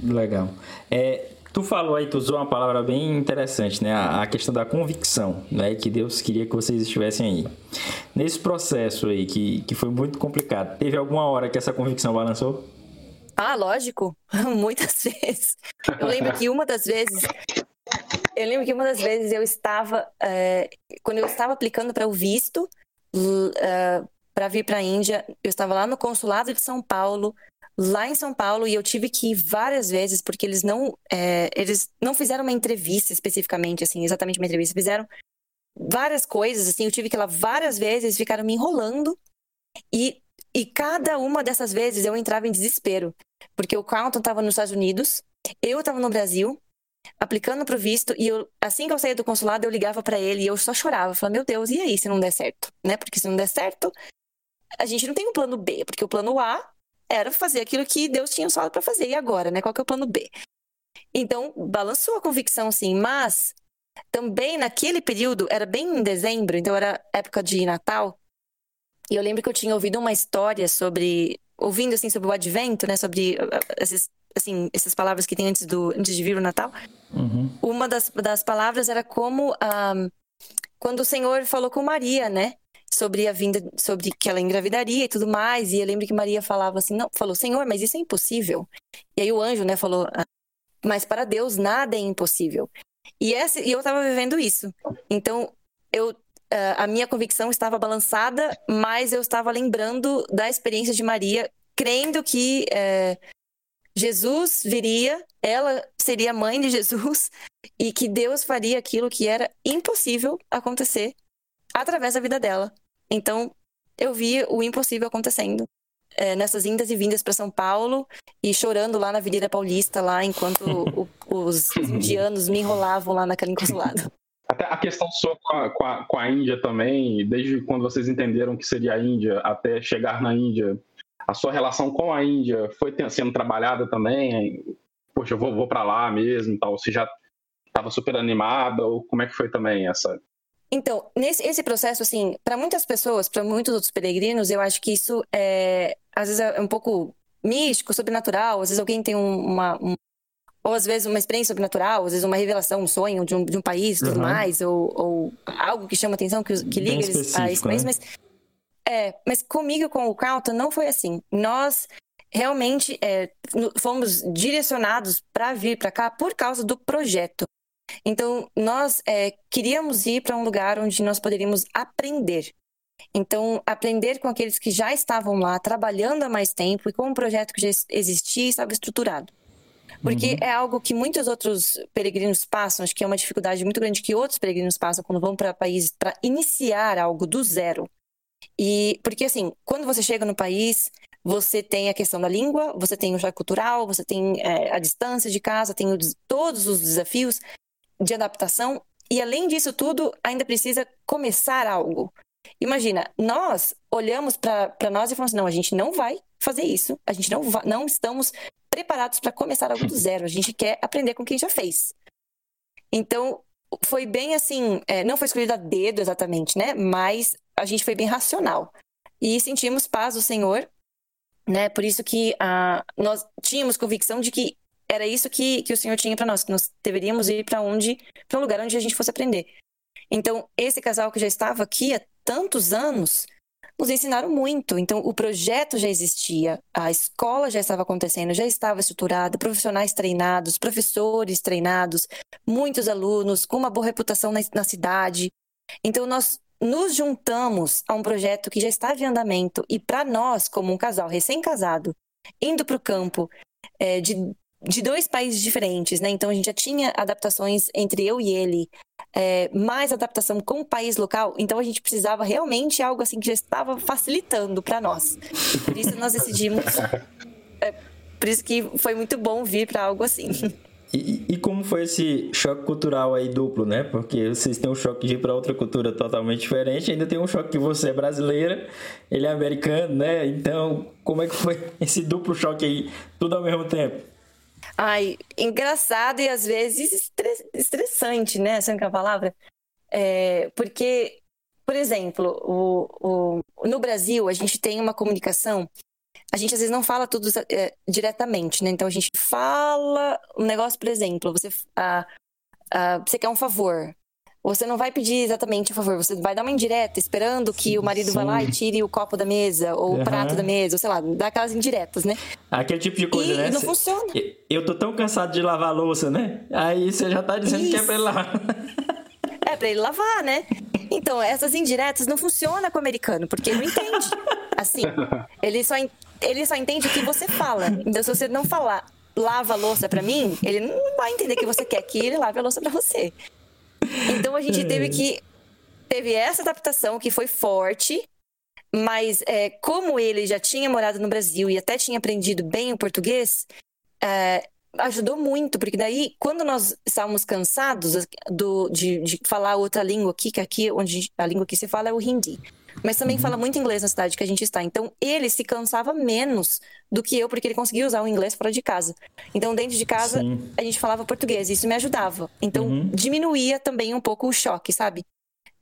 Legal. É, tu falou aí, tu usou uma palavra bem interessante, né? A, questão da convicção, né? Que Deus queria que vocês estivessem aí. Nesse processo aí, que, que foi muito complicado, teve alguma hora que essa convicção balançou? Ah, lógico. *laughs* Muitas vezes. Eu lembro que uma das vezes. Eu lembro que uma das vezes eu estava. É, quando eu estava aplicando para o visto. Uh, para vir para a Índia, eu estava lá no consulado de São Paulo, lá em São Paulo, e eu tive que ir várias vezes porque eles não, é, eles não fizeram uma entrevista especificamente, assim, exatamente uma entrevista, fizeram várias coisas, assim, eu tive que ir lá várias vezes, ficaram me enrolando e e cada uma dessas vezes eu entrava em desespero, porque o Carlton estava nos Estados Unidos, eu estava no Brasil, aplicando para o visto, e eu, assim que eu saía do consulado, eu ligava para ele e eu só chorava. Falava, meu Deus, e aí se não der certo? Né? Porque se não der certo, a gente não tem um plano B, porque o plano A era fazer aquilo que Deus tinha falado para fazer, e agora, né? Qual que é o plano B? Então, balançou a convicção, sim, mas também naquele período, era bem em dezembro, então era época de Natal, e eu lembro que eu tinha ouvido uma história sobre, ouvindo assim sobre o advento, né, sobre esses assim, essas palavras que tem antes, do, antes de vir o Natal. Uhum. Uma das, das palavras era como um, quando o Senhor falou com Maria, né? Sobre a vinda, sobre que ela engravidaria e tudo mais. E eu lembro que Maria falava assim, não, falou, Senhor, mas isso é impossível. E aí o anjo, né, falou, mas para Deus nada é impossível. E, essa, e eu estava vivendo isso. Então, eu a minha convicção estava balançada, mas eu estava lembrando da experiência de Maria, crendo que é, Jesus viria, ela seria mãe de Jesus, *laughs* e que Deus faria aquilo que era impossível acontecer através da vida dela. Então, eu vi o impossível acontecendo é, nessas indas e vindas para São Paulo e chorando lá na Avenida Paulista, lá enquanto o, *laughs* os indianos me enrolavam lá naquele consulado. Até a questão sua com a, com, a, com a, Índia também, desde quando vocês entenderam que seria a Índia até chegar na Índia, a sua relação com a Índia foi sendo trabalhada também? Poxa, eu vou, vou para lá mesmo tal. Você já estava super animada? Ou como é que foi também essa, então, nesse esse processo, assim, para muitas pessoas, para muitos outros peregrinos, eu acho que isso é, às vezes é um pouco místico, sobrenatural. Às vezes alguém tem uma, um, ou às vezes uma experiência sobrenatural, às vezes uma revelação, um sonho de um, de um país, tudo uhum. mais, ou, ou, algo que chama atenção, que, que liga eles a país. Né? Mas, é, mas comigo, com o Carlton, não foi assim. Nós realmente é, fomos direcionados para vir para cá por causa do projeto. Então, nós é, queríamos ir para um lugar onde nós poderíamos aprender. Então, aprender com aqueles que já estavam lá, trabalhando há mais tempo e com um projeto que já existia e estava estruturado. Porque uhum. é algo que muitos outros peregrinos passam, acho que é uma dificuldade muito grande que outros peregrinos passam quando vão para países para iniciar algo do zero. E porque assim, quando você chega no país, você tem a questão da língua, você tem o choque cultural, você tem é, a distância de casa, tem o, todos os desafios de adaptação e além disso tudo, ainda precisa começar algo. Imagina, nós olhamos para nós e falamos assim, não, a gente não vai fazer isso, a gente não, vai, não estamos preparados para começar algo do *laughs* zero, a gente quer aprender com quem já fez. Então, foi bem assim, é, não foi escolhido a dedo exatamente, né? Mas a gente foi bem racional. E sentimos paz do Senhor, né? Por isso que ah, nós tínhamos convicção de que era isso que, que o Senhor tinha para nós, que nós deveríamos ir para onde, para um lugar onde a gente fosse aprender. Então, esse casal que já estava aqui há tantos anos, nos ensinaram muito. Então, o projeto já existia, a escola já estava acontecendo, já estava estruturada, profissionais treinados, professores treinados, muitos alunos com uma boa reputação na, na cidade. Então, nós nos juntamos a um projeto que já estava em andamento e para nós, como um casal recém-casado, indo para o campo é, de de dois países diferentes, né? Então a gente já tinha adaptações entre eu e ele, é, mais adaptação com o país local. Então a gente precisava realmente algo assim que já estava facilitando para nós. Por isso nós decidimos. É, por isso que foi muito bom vir para algo assim. E, e, como foi esse choque cultural aí duplo, né? Porque vocês têm um choque de ir para outra cultura totalmente diferente, ainda tem um choque que você é brasileira, ele é americano, né? Então, como é que foi *laughs* esse duplo choque aí, tudo ao mesmo tempo? Ai, engraçado e às vezes estressante, né? Essa é a palavra. É, porque, por exemplo, o, o, no Brasil a gente tem uma comunicação. A gente às vezes não fala tudo é, diretamente, né? Então a gente fala um negócio, por exemplo, você, ah, ah, você quer um favor você não vai pedir exatamente a favor, você vai dar uma indireta esperando que o marido Sim. vá lá e tire o copo da mesa, ou uhum. o prato da mesa, ou sei lá, dá aquelas indiretas, né? Aquele tipo de coisa, e né? não Cê... funciona. Eu tô tão cansado de lavar a louça, né? Aí você já tá dizendo Isso. que é pra ele lavar. *laughs* É pra ele lavar, né? Então, essas indiretas não funcionam com o americano, porque ele não entende. *laughs* Assim, ele só, ele só entende o que você fala. Então, se você não falar lava a louça pra mim, ele não vai entender que você quer que ele lave a louça pra você. Então a gente teve que. Teve essa adaptação que foi forte, mas é, como ele já tinha morado no Brasil e até tinha aprendido bem o português, é, ajudou muito, porque daí, quando nós estávamos cansados do, de, de falar outra língua aqui, que aqui onde a língua que se fala é o hindi mas também uhum. fala muito inglês na cidade que a gente está. Então, ele se cansava menos do que eu, porque ele conseguia usar o inglês fora de casa. Então, dentro de casa, Sim. a gente falava português, e isso me ajudava. Então, uhum. diminuía também um pouco o choque, sabe?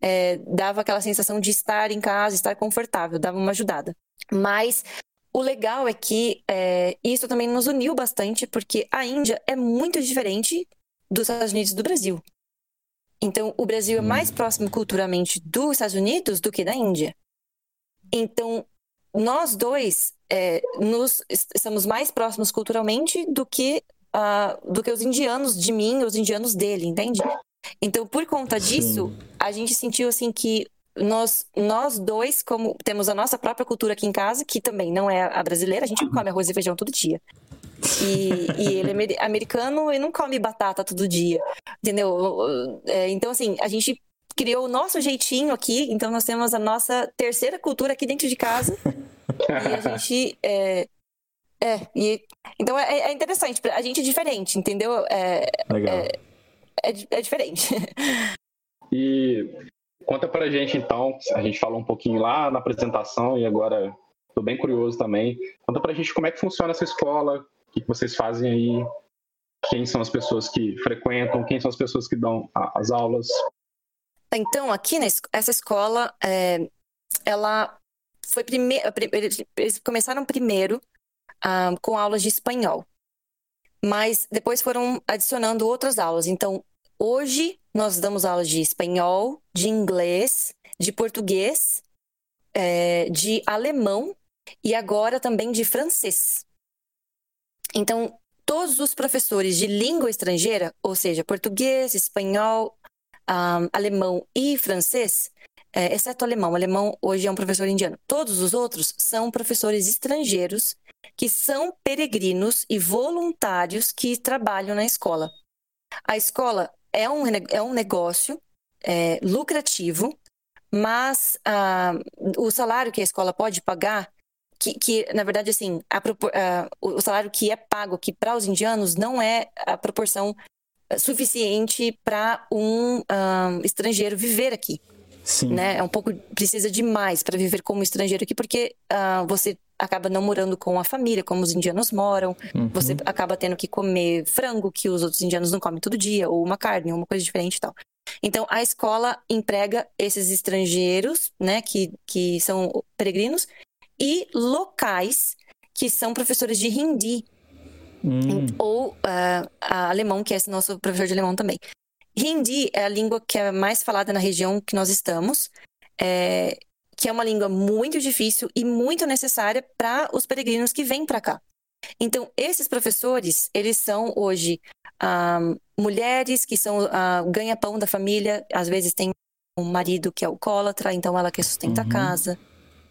É, dava aquela sensação de estar em casa, estar confortável, dava uma ajudada. Mas o legal é que é, isso também nos uniu bastante, porque a Índia é muito diferente dos Estados Unidos e do Brasil. Então, o Brasil é mais hum. próximo culturalmente dos Estados Unidos do que da Índia. Então, nós dois é, nos, estamos mais próximos culturalmente do que, uh, do que os indianos de mim os indianos dele, entende? Então, por conta disso, Sim. a gente sentiu assim que nós, nós dois, como temos a nossa própria cultura aqui em casa, que também não é a brasileira, a gente come arroz e feijão todo dia. E, e ele é americano e não come batata todo dia, entendeu? É, então, assim, a gente criou o nosso jeitinho aqui, então nós temos a nossa terceira cultura aqui dentro de casa. e a gente. É, é e, então é, é, interessante, a gente é diferente, entendeu? É, Legal. É, é, é diferente. E conta pra gente então, a gente falou um pouquinho lá na apresentação e agora tô bem curioso também. Conta pra gente como é que funciona essa escola, o que vocês fazem aí, quem são as pessoas que frequentam, quem são as pessoas que dão as aulas. Então, aqui nessa escola, é, ela foi primeiro. Eles começaram primeiro um, com aulas de espanhol, mas depois foram adicionando outras aulas. Então, Hoje nós damos aulas de espanhol, de inglês, de português, é, de alemão e agora também de francês. Então, todos os professores de língua estrangeira, ou seja, português, espanhol, um, alemão e francês, é, exceto alemão, o alemão hoje é um professor indiano. Todos os outros são professores estrangeiros que são peregrinos e voluntários que trabalham na escola. A escola é um, é um negócio é, lucrativo, mas ah, o salário que a escola pode pagar, que, que na verdade, assim, a, a, o salário que é pago aqui para os indianos não é a proporção suficiente para um, estrangeiro viver aqui. Sim. Né? É um pouco precisa demais para viver como estrangeiro aqui, porque uh, você acaba não morando com a família, como os indianos moram. Uhum. Você acaba tendo que comer frango que os outros indianos não comem todo dia, ou uma carne, uma coisa diferente e tal. Então, a escola emprega esses estrangeiros, né, que, que são peregrinos, e locais, que são professores de hindi, hum. ou uh, alemão, que é esse nosso professor de alemão também. Hindi é a língua que é mais falada na região que nós estamos. É, que é uma língua muito difícil e muito necessária para os peregrinos que vêm para cá. Então, esses professores, eles são hoje ah, mulheres que são ah, ganha-pão da família, às vezes tem um marido que é alcoólatra, então ela que sustenta uhum. a casa.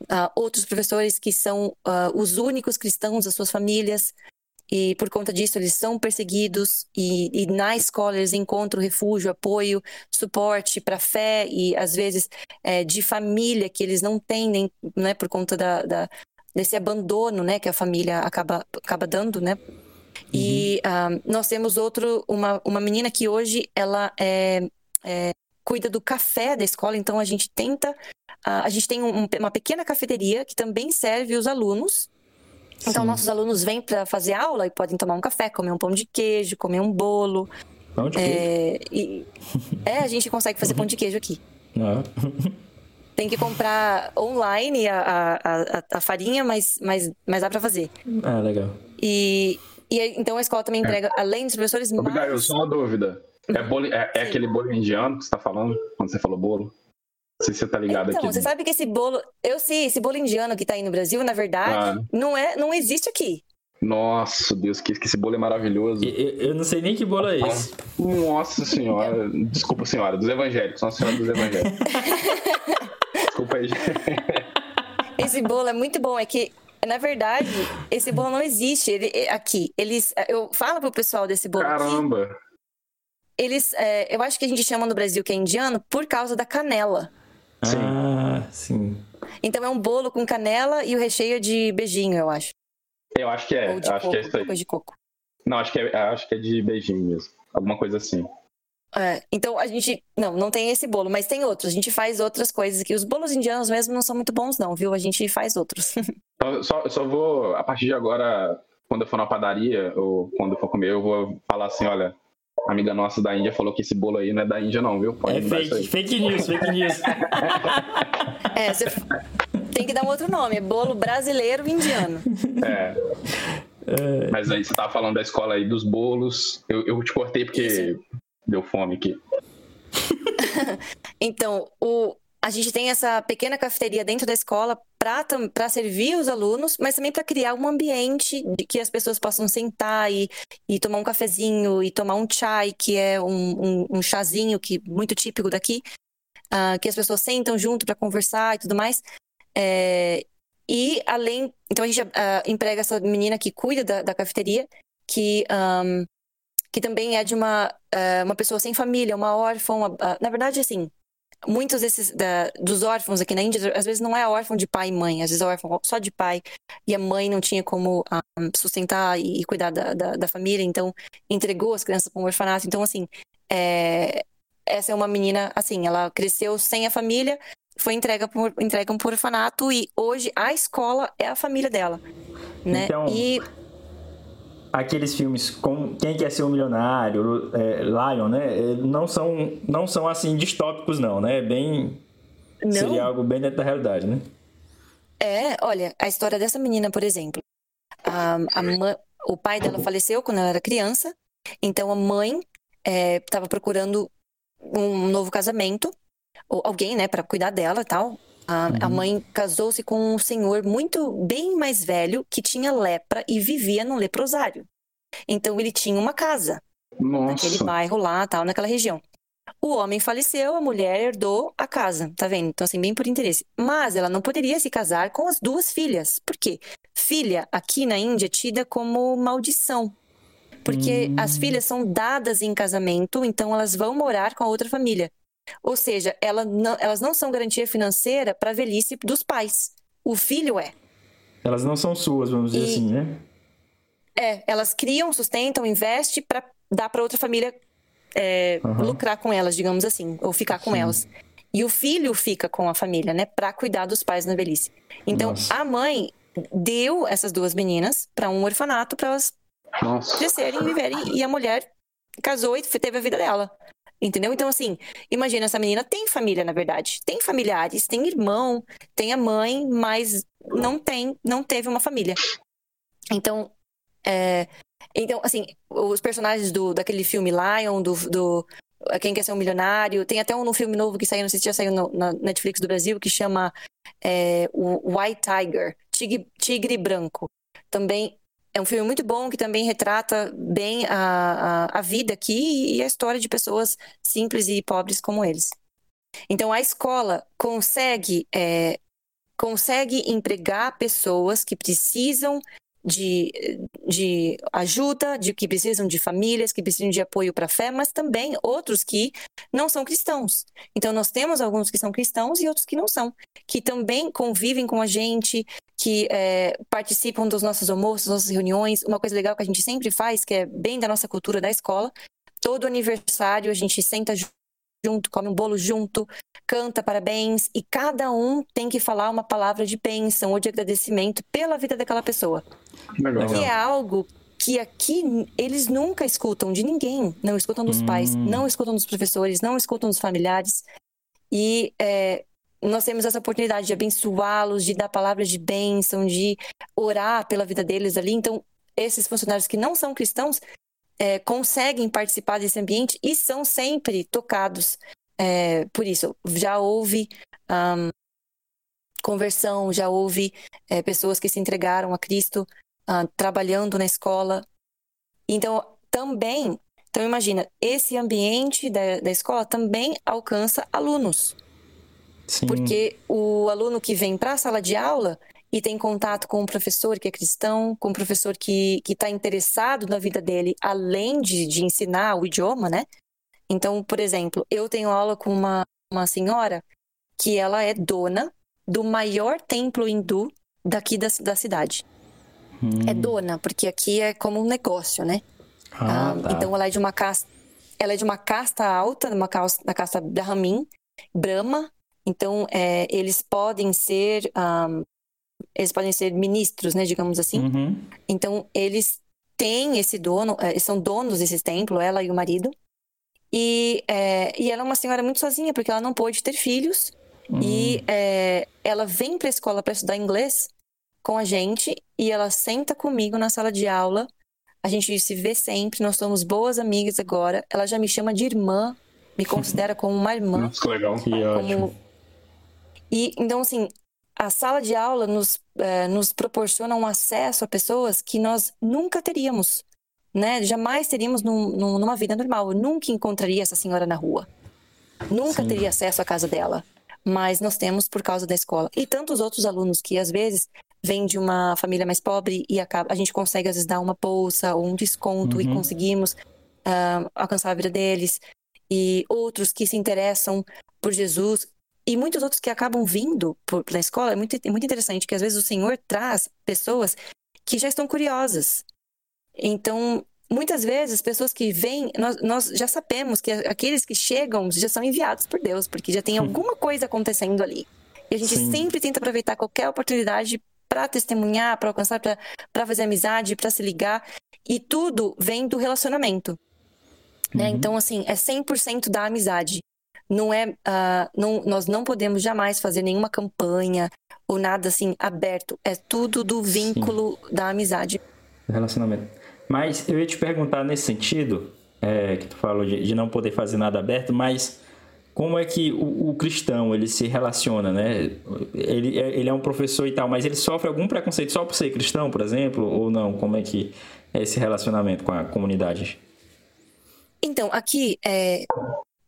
Uh, outros professores que são uh, os únicos cristãos das suas famílias, e por conta disso eles são perseguidos e, e na escola eles encontram refúgio, apoio, suporte para fé e às vezes é, de família que eles não têm nem, né, por conta da, da, desse abandono, né, que a família acaba acaba dando, né? E um, uhum. ah, nós temos outro uma, uma menina que hoje ela é, é, cuida do café da escola, então a gente tenta a gente tem um, uma pequena cafeteria que também serve os alunos então, Sim. nossos alunos vêm para fazer aula e podem tomar um café, comer um pão de queijo, comer um bolo. Pão de é, queijo? E, *laughs* é, a gente consegue fazer pão de queijo aqui. Ah. *laughs* Tem que comprar online a, a, a, a, farinha, mas, mas, mas dá para fazer. Ah, legal. E, e então a escola também entrega, é. além dos professores... Obrigado, mais... só uma dúvida. É, bolo, é, é aquele bolo indiano que você tá falando, quando você falou bolo? Não sei se você tá ligado então, aqui. Você sabe que esse bolo. Eu sei, esse bolo indiano que tá aí no Brasil, na verdade, ah. não, é, não existe aqui. Nossa, Deus, que, que esse bolo é maravilhoso. Eu, eu, não sei nem que bolo é esse. Nossa senhora. Desculpa, senhora, dos evangélicos. Nossa senhora dos evangélicos. *laughs* Desculpa aí. Esse bolo é muito bom. É que, na verdade, esse bolo não existe ele, é, aqui. Eles, eu falo pro pessoal desse bolo Caramba. Aqui, eles, é, eu acho que a gente chama no Brasil que é indiano por causa da canela. Sim. Ah, sim. Então é um bolo com canela e o recheio é de beijinho, eu acho. Eu acho que é. Ou de acho coco, que é isso aí. Coisa de coco. Não, acho que é, acho que é de beijinho mesmo. Alguma coisa assim. É, então a gente. Não, não tem esse bolo, mas tem outros. A gente faz outras coisas aqui. Os bolos indianos mesmo não são muito bons, não, viu? A gente faz outros. *laughs* eu só, só vou, a partir de agora, quando eu for na padaria ou quando eu for comer, eu vou falar assim: olha, amiga nossa da Índia falou que esse bolo aí não é da Índia, não, viu? Pode é fake, fake news, fake news. *laughs* é, você tem que dar um outro nome, é bolo brasileiro indiano. É. é. Mas aí você tava falando da escola aí dos bolos. Eu, eu te cortei porque Isso. deu fome aqui. *laughs* então, o, a gente tem essa pequena cafeteria dentro da escola para servir os alunos, mas também para criar um ambiente de que as pessoas possam sentar e, e tomar um cafezinho e tomar um chai, que é um, um, um chazinho que muito típico daqui, uh, que as pessoas sentam junto para conversar e tudo mais. É, e além, então a gente uh, emprega essa menina que cuida da, da cafeteria, que um, que também é de uma, uh, uma pessoa sem família, uma órfã. Uma, uh, na verdade, assim, muitos desses da, dos órfãos aqui na Índia, às vezes não é órfão de pai e mãe, às vezes é órfão só de pai, e a mãe não tinha como um, sustentar e, cuidar da, da, da, família, então entregou as crianças para um orfanato. Então, assim, é, essa é uma menina, assim, ela cresceu sem a família, foi entrega por, entrega por orfanato, e hoje a escola é a família dela. Né? Então... E aqueles filmes como Quem Quer Ser um Milionário, é, Lion, né? É, não são, não são assim distópicos, não, né? É bem. Não. Seria algo bem dentro da realidade, né? É, olha, a história dessa menina, por exemplo. A, a o pai dela faleceu quando ela era criança, então a mãe estava é, procurando um novo casamento, ou alguém, né, para cuidar dela e tal. A, uhum. a mãe casou-se com um senhor muito bem mais velho que tinha lepra e vivia num leprosário. Então ele tinha uma casa Nossa. naquele bairro lá, tal, naquela região. O homem faleceu, a mulher herdou a casa, tá vendo? Então, assim, bem por interesse. Mas ela não poderia se casar com as duas filhas. Por quê? Filha, aqui na Índia, é tida como maldição. Porque hum. as filhas são dadas em casamento, então elas vão morar com a outra família. Ou seja, ela não, elas não são garantia financeira para a velhice dos pais. O filho é. Elas não são suas, vamos dizer e, assim, né? É, elas criam, sustentam, investem para dar para outra família é, uhum. lucrar com elas, digamos assim, ou ficar com Sim. elas. E o filho fica com a família, né, para cuidar dos pais na velhice. Então, Nossa. a mãe deu essas duas meninas para um orfanato para elas Nossa. crescerem e viverem. E a mulher casou e teve a vida dela. Entendeu? Então, assim, imagina essa menina tem família, na verdade. Tem familiares, tem irmão, tem a mãe, mas não tem, não teve uma família. Então, é, então assim, os personagens do, daquele filme Lion, do, do Quem Quer Ser um Milionário, tem até um no filme novo que saiu, não sei se já saiu no, na Netflix do Brasil, que chama é, o White Tiger, Tigre, Tigre Branco. Também é um filme muito bom que também retrata bem a, a, a, vida aqui e a história de pessoas simples e pobres como eles. Então, a escola consegue, é, consegue empregar pessoas que precisam de, de ajuda, de que precisam de famílias, que precisam de apoio para a fé, mas também outros que não são cristãos. Então, nós temos alguns que são cristãos e outros que não são, que também convivem com a gente, que é, participam dos nossos almoços, nossas reuniões. Uma coisa legal que a gente sempre faz, que é bem da nossa cultura da escola, todo aniversário a gente senta junto, come um bolo junto, canta parabéns e cada um tem que falar uma palavra de bênção ou de agradecimento pela vida daquela pessoa. Legal. Que é algo que aqui eles nunca escutam de ninguém. Não escutam dos hum. pais, não escutam dos professores, não escutam dos familiares. E é, nós temos essa oportunidade de abençoá-los, de dar palavras de bênção, de orar pela vida deles ali. Então, esses funcionários que não são cristãos é, conseguem participar desse ambiente e são sempre tocados é, por isso. Já houve um, conversão, já houve é, pessoas que se entregaram a Cristo uh, trabalhando na escola. Então, também, então imagina, esse ambiente da, da escola também alcança alunos. Sim. Porque o aluno que vem para a sala de aula e tem contato com um professor que é cristão, com um professor que está interessado na vida dele, além de, de ensinar o idioma, né? Então, por exemplo, eu tenho aula com uma, uma senhora que ela é dona do maior templo hindu daqui da, da cidade. Hum. É dona, porque aqui é como um negócio, né? Ah, ah, tá. Então ela é de uma casta, ela é de uma casta alta, uma casta, da casta Brahmin, Brahma. Então é, eles podem ser um, eles podem ser ministros, né, digamos assim. Uhum. Então eles têm esse dono, é, são donos desse templo, ela e o marido. E, é, e ela é uma senhora muito sozinha porque ela não pôde ter filhos. Uhum. E é, ela vem para a escola para estudar inglês com a gente e ela senta comigo na sala de aula. A gente se vê sempre, nós somos boas amigas agora. Ela já me chama de irmã, me considera como uma irmã. Muito legal. Que como... ótimo. E então, assim, a sala de aula nos, é, nos proporciona um acesso a pessoas que nós nunca teríamos, né? Jamais teríamos num, numa vida normal. Eu nunca encontraria essa senhora na rua. Nunca Sim. teria acesso à casa dela. mas nós temos por causa da escola. E tantos outros alunos que às vezes vêm de uma família mais pobre e acaba, a gente consegue às vezes dar uma bolsa ou um desconto Uhum. e conseguimos ah, alcançar a vida deles. E outros que se interessam por Jesus e muitos outros que acabam vindo por, na escola. É muito, é muito interessante que às vezes o Senhor traz pessoas que já estão curiosas. Então, muitas vezes, pessoas que vêm, nós, nós já sabemos que aqueles que chegam já são enviados por Deus, porque já tem alguma coisa acontecendo ali. E a gente Sim. sempre tenta aproveitar qualquer oportunidade para testemunhar, para alcançar, para fazer amizade, para se ligar. E tudo vem do relacionamento. Né? Uhum. Então, assim, é 100% da amizade. Não é, ah, não, nós não podemos jamais fazer nenhuma campanha ou nada assim aberto. É tudo do vínculo da amizade. Relacionamento. Mas eu ia te perguntar nesse sentido, é, que tu falou de, de não poder fazer nada aberto, mas como é que o, o cristão ele se relaciona, né? Ele, é- ele é um professor e tal, mas ele sofre algum preconceito só por ser cristão, por exemplo, ou não? Como é que é esse relacionamento com a comunidade? Então, aqui, é,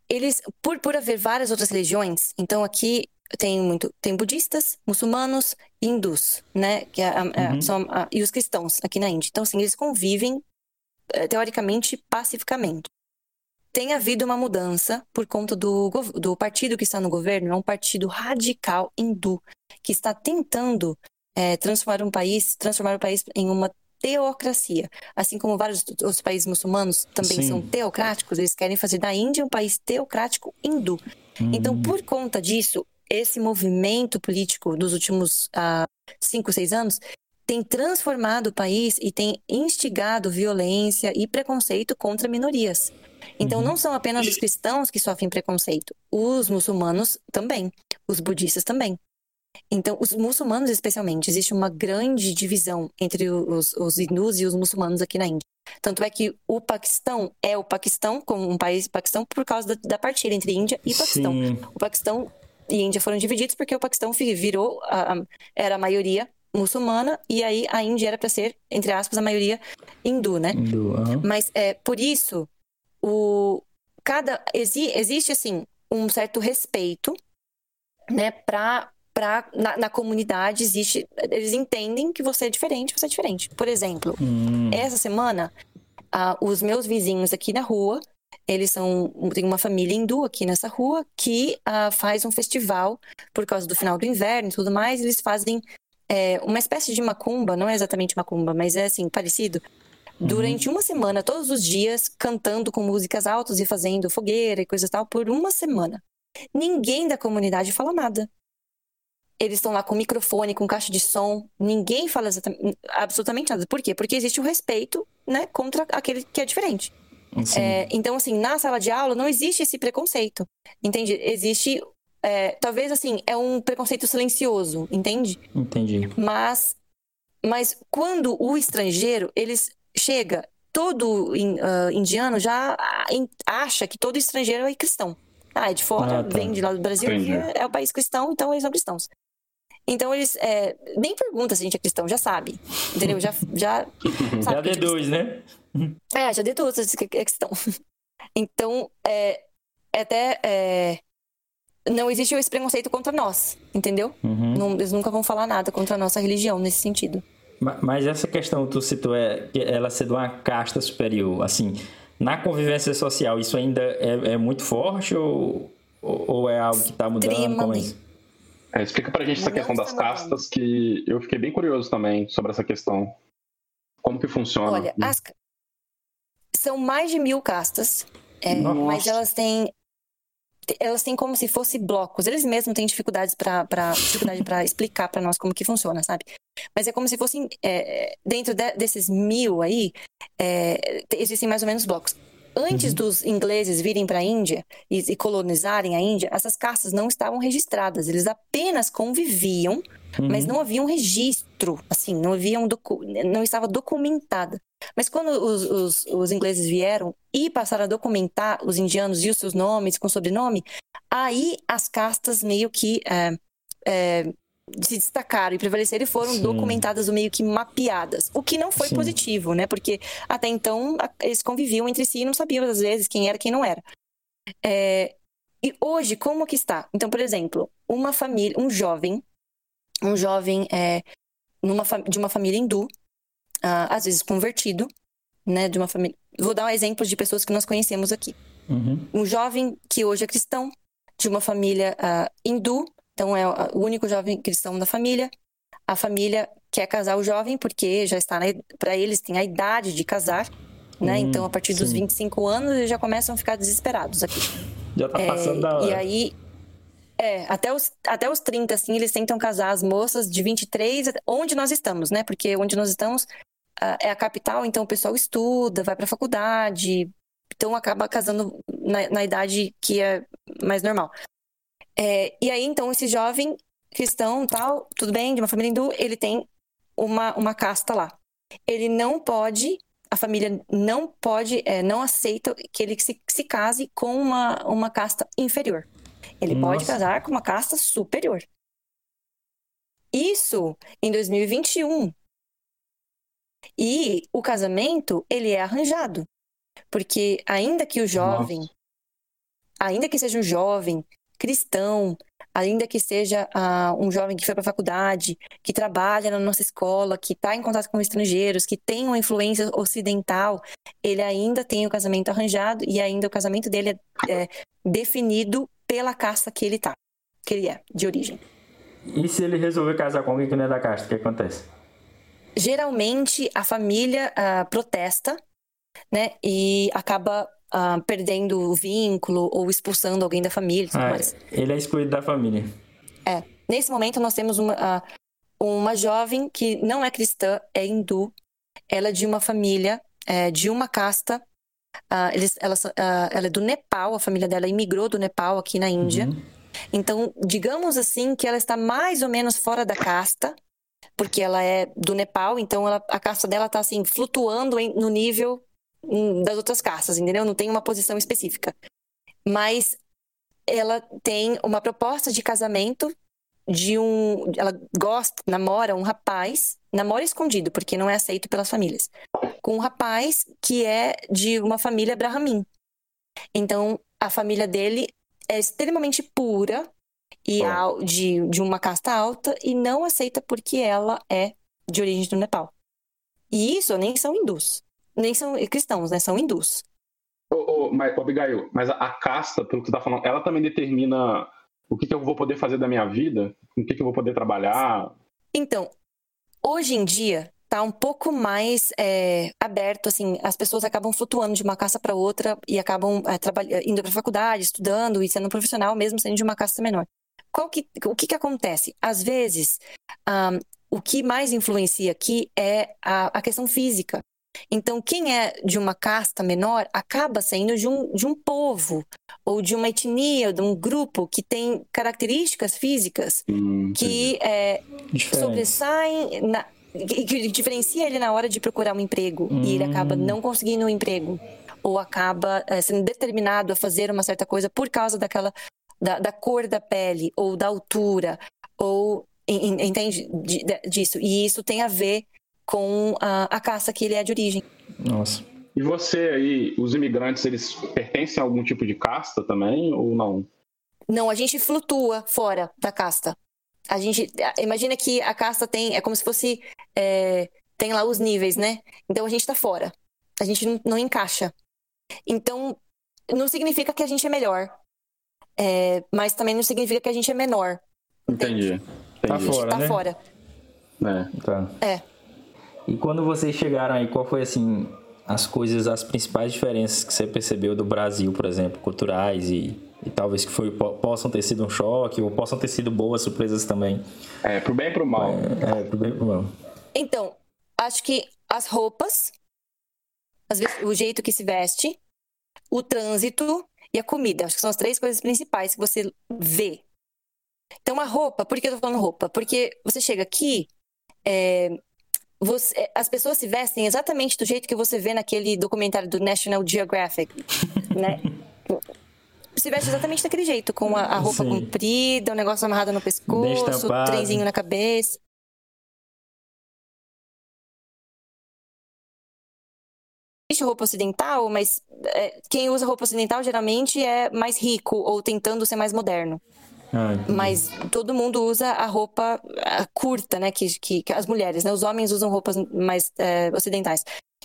eles, por, por haver várias outras religiões, então aqui tem muito, tem budistas, muçulmanos hindus, né? Que é a- a- Uhum. são a- e os cristãos aqui na Índia. Então, assim, eles convivem, eh, teoricamente, pacificamente. Tem havido uma mudança por conta do, do partido que está no governo, é um partido radical hindu, que está tentando eh, transformar um país, transformar o país em uma teocracia. Assim como vários outros países muçulmanos também Sim. são teocráticos, eles querem fazer da Índia um país teocrático hindu. Então, por conta disso, esse movimento político dos últimos ah, cinco, seis anos tem transformado o país e tem instigado violência e preconceito contra minorias. Então, não são apenas os cristãos que sofrem preconceito, os muçulmanos também, os budistas também. Então, os muçulmanos, especialmente, existe uma grande divisão entre os, os hindus e os muçulmanos aqui na Índia. Tanto é que o Paquistão é o Paquistão, como um país Paquistão, por causa da, da partilha entre Índia e Paquistão. Sim. O Paquistão e Índia foram divididos porque o Paquistão virou, a- a- era a maioria muçulmana, e aí a Índia era para ser, entre aspas, a maioria hindu, né? Do, aham. Mas é por isso o cada exi- existe assim um certo respeito, né, para para na, na comunidade existe eles entendem que você é diferente, você é diferente. Por exemplo, Hum, essa semana ah, os meus vizinhos aqui na rua eles são tem uma família hindu aqui nessa rua que ah, faz um festival por causa do final do inverno e tudo mais. Eles fazem é, uma espécie de macumba, não é exatamente macumba, mas é assim parecido. Durante uma semana, todos os dias, cantando com músicas altas e fazendo fogueira e coisa e tal, por uma semana. Ninguém da comunidade fala nada. Eles estão lá com microfone, com caixa de som, ninguém fala absolutamente nada. Por quê? Porque existe o respeito, né, contra aquele que é diferente. É, então, assim, na sala de aula não existe esse preconceito, entende? Existe, é, talvez assim, é um preconceito silencioso, entende? Entendi. Mas, mas quando o estrangeiro, eles chega, todo ah, indiano já ah, acha que todo estrangeiro é cristão. Ah, é de fora, Ah, tá. vem de lá do Brasil, porque é o país cristão, então eles são cristãos. Então eles é, nem perguntam se a gente é cristão, já sabe, entendeu? Já, já *laughs* Já que é D2, né? é, já deduz essa questão. *laughs* Então, é, é até. é, não existe esse preconceito contra nós, entendeu? Uhum. Não- eles nunca vão falar nada contra a nossa religião nesse sentido. Ma- Mas essa questão que tu citou é que ela ser de uma casta superior, assim, na convivência social, isso ainda é, é muito forte ou, ou é algo que está mudando? Como é isso? É, explica pra gente essa Não questão das mudando. castas, que eu fiquei bem curioso também sobre essa questão. Como que funciona? Olha, as são mais de mil castas, é, mas elas têm. Elas têm como se fosse blocos. Eles mesmos têm dificuldades para dificuldade para explicar para nós como que funciona, sabe? Mas é como se fossem é, dentro de- desses mil aí é, te- existem mais ou menos blocos. Antes dos ingleses virem para a Índia e, e colonizarem a Índia, essas castas não estavam registradas. Eles apenas conviviam mas não havia um registro, assim, não havia um não estava documentada. Mas quando os, os, os ingleses vieram e passaram a documentar os indianos e os seus nomes com sobrenome, aí as castas meio que é, é, se destacaram e prevaleceram e foram Sim. documentadas ou meio que mapeadas. O que não foi Sim. positivo, né? Porque até então eles conviviam entre si e não sabiam, às vezes, quem era quem não era. É, E hoje, como que está? Então, por exemplo, uma família, um jovem, um jovem é, numa, de uma família hindu, uh, às vezes convertido, né, de uma família. Vou dar um exemplo de pessoas que nós conhecemos aqui. Uhum. Um jovem que hoje é cristão, de uma família uh, hindu, então é o único jovem cristão da família. A família quer casar o jovem porque já está para eles tem a idade de casar, né? Hum, então a partir dos sim. 25 anos eles já começam a ficar desesperados aqui. Já tá passando é, da hora. E aí é, até os, até os 30, assim, eles tentam casar as moças de 23, onde nós estamos, né? Porque onde nós estamos uh, é a capital, então o pessoal estuda, vai pra faculdade, então acaba casando na, na idade que é mais normal. É, e aí, então, esse jovem cristão, tal, tudo bem, de uma família hindu, ele tem uma, uma casta lá. Ele não pode, a família não pode, é, não aceita que ele se, se case com uma, uma casta inferior. Ele Nossa. pode casar com uma casta superior. Isso em 2021. E o casamento, ele é arranjado. Porque ainda que o jovem, Nossa. ainda que seja um jovem cristão, ainda que seja uh, um jovem que foi para a faculdade, que trabalha na nossa escola, que está em contato com estrangeiros, que tem uma influência ocidental, ele ainda tem o casamento arranjado e ainda o casamento dele é, é definido pela casta que ele tá, que ele é, de origem. E se ele resolver casar com alguém que não é da casta, o que acontece? Geralmente a família uh, protesta, né, e acaba uh, perdendo o vínculo ou expulsando alguém da família. Ah, ele é excluído da família. É. Nesse momento nós temos uma, uh, uma jovem que não é cristã, é hindu. Ela é de uma família, é, de uma casta. Uh, eles, ela, ela é do Nepal, a família dela imigrou do Nepal aqui na Índia. Uhum. Então, digamos assim que ela está mais ou menos fora da casta, porque ela é do Nepal, então ela, a casta dela está assim flutuando em, no nível das outras castas, entendeu? Não tem uma posição específica. Mas ela tem uma proposta de casamento de um. Ela gosta, namora um rapaz, namora escondido, porque não é aceito pelas famílias, com um rapaz que é de uma família Brahmin. Então, a família dele é extremamente pura e oh. de, de uma casta alta e não aceita porque ela é de origem do Nepal. E isso nem são hindus nem são cristãos, né? São hindus. Ô, ô, mas, Abigail, mas a, a, casta, pelo que você tá falando, ela também determina o que, que eu vou poder fazer da minha vida? Com o que, que eu vou poder trabalhar? Então, hoje em dia, tá um pouco mais é, aberto, assim, as pessoas acabam flutuando de uma casta para outra e acabam é, indo para faculdade, estudando e sendo profissional, mesmo sendo de uma casta menor. Qual que, o que, que acontece? Às vezes, um, o que mais influencia aqui é a, a questão física. Então, quem é de uma casta menor acaba saindo de um, de um povo, ou de uma etnia, de um grupo que tem características físicas hum, que é, sobressaem, na, que, que, diferencia ele na hora de procurar um emprego, hum. e ele acaba hum. não conseguindo um emprego, ou acaba é, sendo determinado a fazer uma certa coisa por causa daquela da, da cor da pele, ou da altura, ou entende disso. E isso tem a ver com a, a caça que ele é de origem. Nossa. E você aí, os imigrantes, eles pertencem a algum tipo de casta também ou não? Não, a gente flutua fora da casta. A gente imagina que a casta tem é como se fosse é, tem lá os níveis, né? Então a gente tá fora. A gente não, não encaixa. Então não significa que a gente é melhor, é, mas também não significa que a gente é menor. Entendi. Entendi. Tá fora, tá né? fora. É. Tá. É. E quando vocês chegaram aí, qual foi assim as coisas, as principais diferenças que você percebeu do Brasil, por exemplo, culturais e, e talvez que foi, possam ter sido um choque ou possam ter sido boas surpresas também? É, pro bem e pro mal. É, é pro bem e pro mal. Então, acho que as roupas, o jeito que se veste, o trânsito e a comida. Acho que são as três coisas principais que você vê. Então, a roupa, por que eu tô falando roupa? Porque você chega aqui, é, você, as pessoas se vestem exatamente do jeito que você vê naquele documentário do National Geographic, *laughs* né? Se veste exatamente daquele jeito, com a, a roupa Sim. comprida, o negócio amarrado no pescoço, o trenzinho na cabeça. existe roupa ocidental, mas é, quem usa roupa ocidental geralmente é mais rico ou tentando ser mais moderno. Ah. Mas todo mundo usa a roupa ah, curta, né? Que, que, que as mulheres, né? Os homens usam roupas mais é, ocidentais.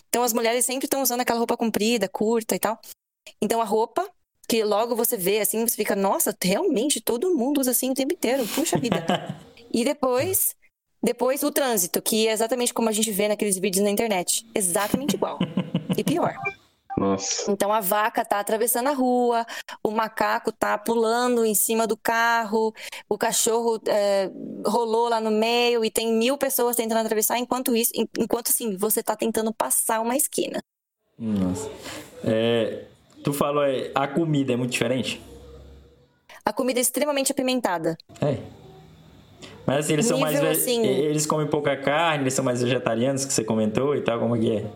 Então as mulheres sempre estão usando aquela roupa comprida, curta e tal. Então a roupa, que logo você vê assim, você fica, nossa, realmente todo mundo usa assim o tempo inteiro. Puxa vida. *laughs* e depois, depois o trânsito, que é exatamente como a gente vê naqueles vídeos na internet. Exatamente igual. *laughs* e pior. Nossa. Então a vaca tá atravessando a rua, o macaco tá pulando em cima do carro, o cachorro é, rolou lá no meio e tem mil pessoas tentando atravessar, enquanto isso, en- enquanto assim, você tá tentando passar uma esquina. Nossa. É, tu falou, é, a comida é muito diferente? A comida é extremamente apimentada. É. Mas assim, eles são mais. Nível, assim- Eles comem pouca carne, eles são mais vegetarianos, que você comentou e tal, como é que é?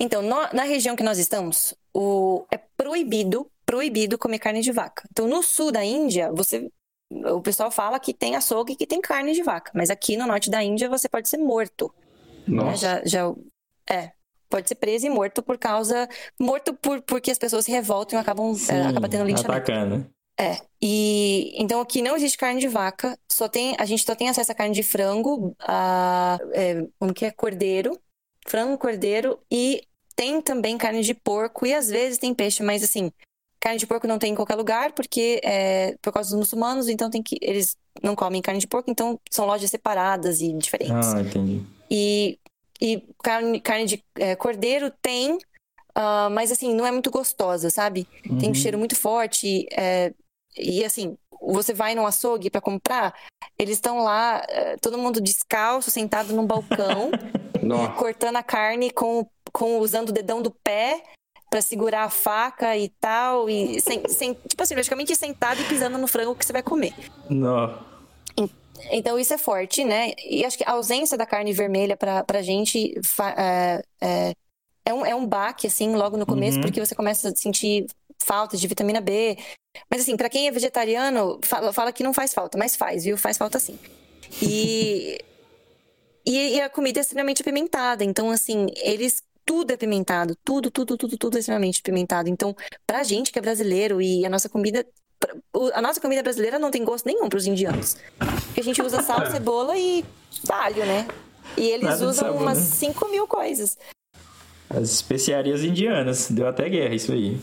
Então, no- na região que nós estamos, o, é proibido, proibido comer carne de vaca. Então, no sul da Índia, você, o pessoal fala que tem açougue e que tem carne de vaca, mas aqui no norte da Índia você pode ser morto. né? Nossa. Já, já, é, pode ser preso e morto por causa, morto por, porque as pessoas se revoltam e acabam, é, acaba tendo linchamento. atacando. É, e então aqui não existe carne de vaca, só tem, a gente só tem acesso a carne de frango, a, é, como que é, cordeiro, frango, cordeiro, e tem também carne de porco, e às vezes tem peixe, mas assim, carne de porco não tem em qualquer lugar, porque é por causa dos muçulmanos, então tem que, eles não comem carne de porco, então são lojas separadas e diferentes. Ah, entendi. E, e carne, carne de é, cordeiro tem, ah, mas assim, não é muito gostosa, sabe? Tem um Uhum. cheiro muito forte. é, e assim, você vai no açougue para comprar, eles estão lá, é, todo mundo descalço, sentado num balcão, *laughs* cortando a carne com, com usando o dedão do pé para segurar a faca e tal. E sem, sem- tipo assim, praticamente sentado e pisando no frango que você vai comer. Não. Então isso é forte, né? E acho que a ausência da carne vermelha pra, pra gente é, é, é um, é um baque, assim, logo no começo, Uhum. porque você começa a sentir falta de vitamina B. Mas assim, pra quem é vegetariano, fala, fala que não faz falta, mas faz, viu? Faz falta sim. E, *laughs* e, e a comida é extremamente apimentada. Então, assim, eles. Tudo é apimentado. Tudo, tudo, tudo, tudo é extremamente apimentado. Então, pra gente que é brasileiro e a nossa comida. A nossa comida brasileira não tem gosto nenhum pros indianos. Porque a gente usa sal, *laughs* cebola e alho, né? E eles Nada usam sabor, umas né? 5 mil coisas. As especiarias indianas. Deu até guerra isso aí.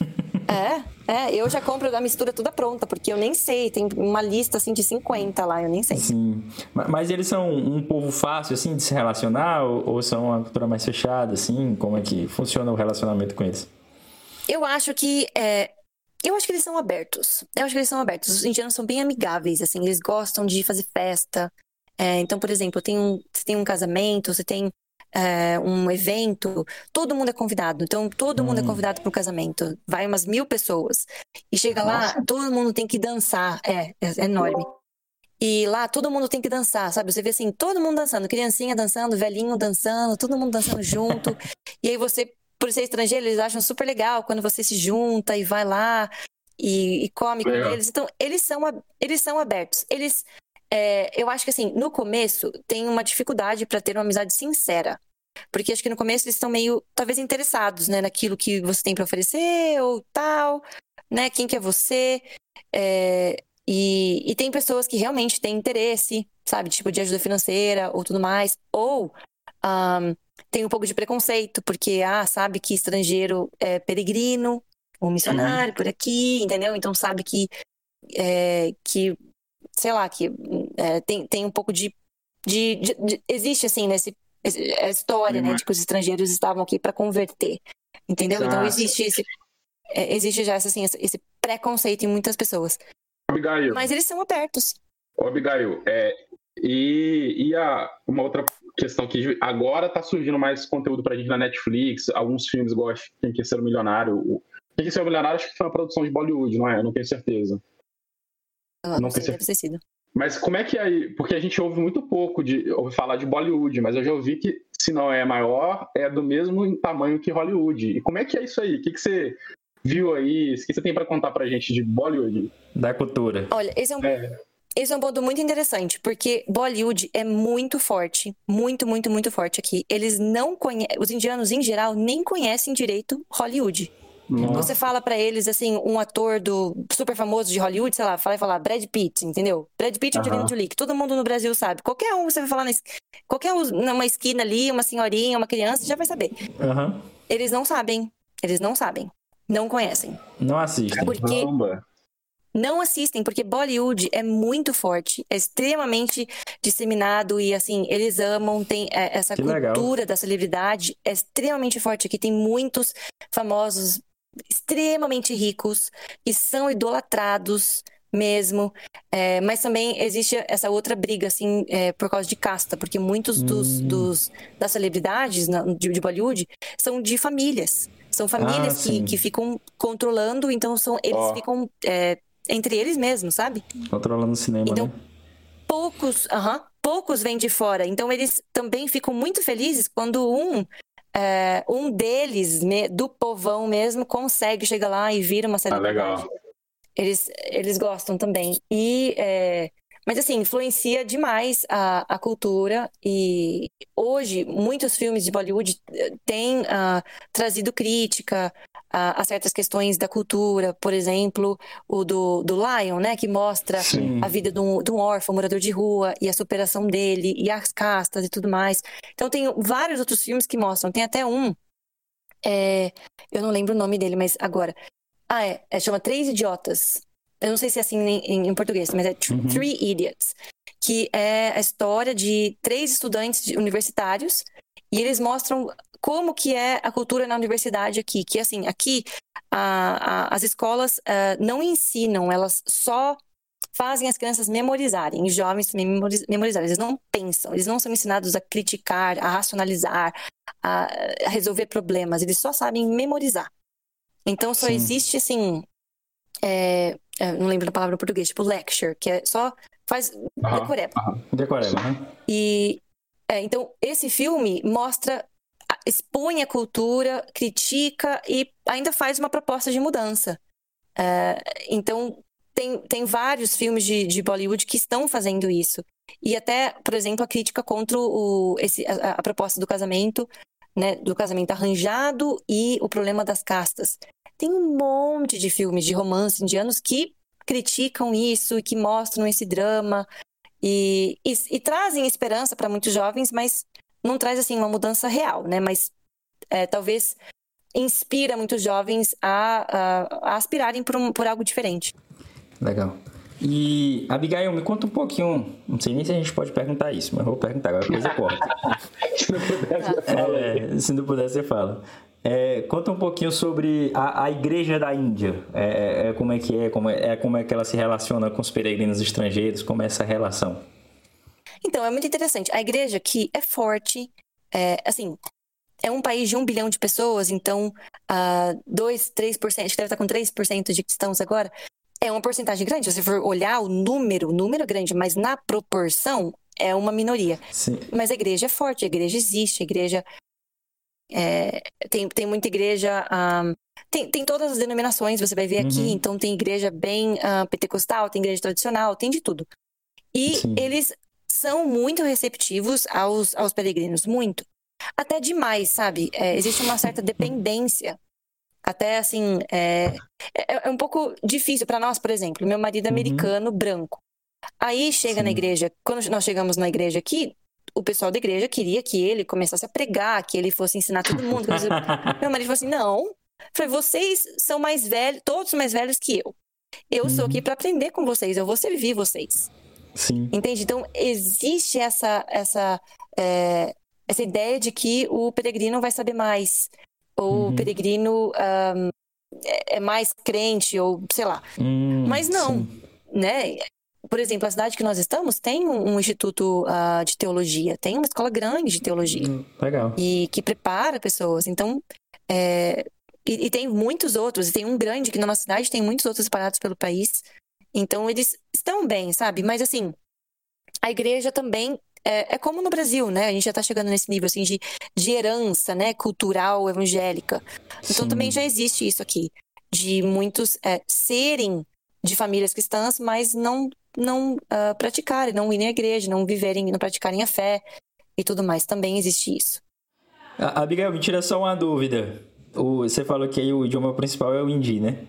*laughs* É, é, eu já compro a mistura toda pronta, porque eu nem sei, tem uma lista assim de 50 lá, eu nem sei. Sim. Ma- Mas eles são um povo fácil, assim, de se relacionar? Ou, ou são uma cultura mais fechada, assim? Como é que funciona o relacionamento com eles? Eu acho que é, eu acho que eles são abertos. Eu acho que eles são abertos. Os indianos são bem amigáveis, assim, eles gostam de fazer festa. É, então, por exemplo, tem um, você tem um casamento, você tem é, um evento, todo mundo é convidado. Então, todo mundo é Hum. convidado para o casamento. Vai umas mil pessoas. E chega lá, todo mundo tem que dançar. É, é enorme. E lá todo mundo tem que dançar, sabe? Você vê assim, todo mundo dançando, criancinha dançando, velhinho dançando, todo mundo dançando junto. e aí você, por ser estrangeiro, eles acham super legal quando você se junta e vai lá e, e come com eles. Então, eles são, eles são abertos. Eles, é, eu acho que assim, no começo tem uma dificuldade para ter uma amizade sincera. Porque acho que no começo eles estão meio, talvez, interessados, né, naquilo que você tem para oferecer ou tal, né? Quem que é você? É, e, e tem pessoas que realmente têm interesse, sabe? Tipo, de ajuda financeira ou tudo mais. Ou ahn, tem um pouco de preconceito, porque, ah, sabe que estrangeiro é peregrino ou missionário por aqui, entendeu? Então sabe que, é, que sei lá, que é, tem, tem um pouco de, de, de- de- Existe, assim, nesse, esse- a história, né, de que os estrangeiros estavam aqui para converter, entendeu? Então Ah, existe esse. é, existe já esse, assim, esse- preconceito em muitas pessoas. Abigail, Mas eles são abertos. Ô, Abigail, é, e, e a, uma outra questão que agora tá surgindo mais conteúdo pra gente na Netflix, alguns filmes igual Quem Quer Ser o Milionário. O, Quem Quer Ser o Milionário acho que foi uma produção de Bollywood, não é? Eu não tenho certeza. Não, Não sei, sei. Mas como é que é aí? Porque a gente ouve muito pouco de ouve falar de Bollywood, mas eu já ouvi que se não é maior, é do mesmo tamanho que Hollywood. E como é que é isso aí? O que, que você viu aí? O que você tem pra contar pra gente de Bollywood? Da cultura. Olha, esse é um, É. esse é um ponto muito interessante, porque Bollywood é muito forte, muito, muito, muito forte aqui. Eles não conhecem, os indianos em geral nem conhecem direito Hollywood. Nossa. Você fala pra eles assim, um ator do super famoso de Hollywood, sei lá, fala e falar Brad Pitt, entendeu? Brad Pitt e Angelina Aham. Jolie, que todo mundo no Brasil sabe. Qualquer um você vai falar na es- qualquer um numa esquina ali, uma senhorinha, uma criança, já vai saber. Aham. Eles não sabem, eles não sabem, não conhecem. Não assistem. Porque Caramba. não assistem, porque Bollywood é muito forte, é extremamente disseminado e assim, eles amam, tem é, essa Que legal. cultura da celebridade é extremamente forte aqui, tem muitos famosos extremamente ricos e são idolatrados mesmo, é, mas também existe essa outra briga assim é, por causa de casta, porque muitos dos, Hum. dos das celebridades na- de, de Bollywood são de famílias, são famílias que, sim. que ficam controlando, então são eles Ó. ficam é, entre eles mesmos, sabe? Controlando o cinema, Então, né? Poucos, aham, poucos vêm de fora. Então eles também ficam muito felizes quando um é, um deles, me- do povão mesmo, consegue chegar lá e vira uma Ah, celebridade. legal. Eles, eles gostam também. E, é, mas assim, influencia demais a, a cultura. E hoje, muitos filmes de Bollywood eh, têm ah, trazido crítica a, a certas questões da cultura. Por exemplo, o do, do Lion, né? Que mostra Sim. a vida de um, de um órfão, morador de rua, e a superação dele, e as castas e tudo mais. Então tem vários outros filmes que mostram. Tem até um, é, eu não lembro o nome dele, mas agora. Ah, é, é, chama Três Idiotas. Eu não sei se é assim em, em- português, mas é Uhum. Three Idiots. Que é a história de três estudantes universitários e eles mostram como que é a cultura na universidade aqui. Que assim, aqui a- a- as escolas ah, não ensinam, elas só fazem as crianças memorizarem, os jovens memorizarem. Eles não pensam, eles não são ensinados a criticar, a racionalizar, a, a resolver problemas. Eles só sabem memorizar. Então só Sim. existe assim, é, não lembro da palavra em português, tipo lecture, que é só faz decoreba. Decoreba, né? E é, então esse filme mostra, expõe a cultura, critica e ainda faz uma proposta de mudança. É, então tem, tem vários filmes de, de Bollywood que estão fazendo isso. E até, por exemplo, a crítica contra o, esse, a, a proposta do casamento, né, do casamento arranjado e o problema das castas. Tem um monte de filmes de romance indianos que criticam isso e que mostram esse drama e, e, e trazem esperança para muitos jovens, mas não traz assim uma mudança real, né? Mas é, talvez inspira muitos jovens a, a, a aspirarem por, um- por algo diferente. Legal. E, Abigail, me conta um pouquinho. Não sei nem se a gente pode perguntar isso, mas eu vou perguntar, agora a coisa corta. Se não pudesse, fala aí. É, se não puder, você fala. É, conta um pouquinho sobre a, a igreja da Índia. É, é, como é que é como é, é como é que ela se relaciona com os peregrinos estrangeiros, como é essa relação? Então, é muito interessante. A igreja aqui é forte, é, assim, é um país de um bilhão de pessoas, então, uh, 2, 3%, acho que deve estar com 3% de cristãos agora, é uma porcentagem grande. Se você for olhar o número, o número é grande, mas na proporção é uma minoria. Sim. Mas a igreja é forte, a igreja existe, a igreja. é, tem, tem muita igreja. ah, tem, tem todas as denominações, você vai ver aqui. Uhum. Então, tem igreja bem ah, pentecostal, tem igreja tradicional, tem de tudo. E Sim. eles são muito receptivos aos, aos peregrinos, muito. Até demais, sabe? É, existe uma certa dependência. Até assim, é, é, é um pouco difícil para nós, por exemplo. Meu marido é Uhum. americano, branco. Aí chega na Sim. igreja, quando nós chegamos na igreja aqui, o pessoal da igreja queria que ele começasse a pregar, que ele fosse ensinar todo mundo. *laughs* Meu marido falou assim: não. Falei, vocês são mais velhos, todos mais velhos que eu. Eu sou Uhum. aqui para aprender com vocês, eu vou servir vocês. Sim. Entende? Então, existe essa, essa, é, essa ideia de que o peregrino vai saber mais. Ou Uhum. o peregrino ahm, é é mais crente, ou sei lá. Hum, Mas não, sim. né? Por exemplo, a cidade que nós estamos tem um, um instituto ah, de teologia, tem uma escola grande de teologia Hum, Legal. e que prepara pessoas. Então, é, e, e tem muitos outros, e tem um grande que na nossa cidade tem muitos outros espalhados pelo país. Então, eles estão bem, sabe? Mas assim, a igreja também é, é como no Brasil, né? A gente já tá chegando nesse nível assim de, de herança, né? Cultural, evangélica. Então Sim. também já existe isso aqui, de muitos é, serem de famílias cristãs, mas não não uh, praticarem, não irem à igreja, não viverem, não praticarem a fé e tudo mais. Também existe isso. Abigail, me tira só uma dúvida. O, você falou que aí o idioma principal é o hindi, né?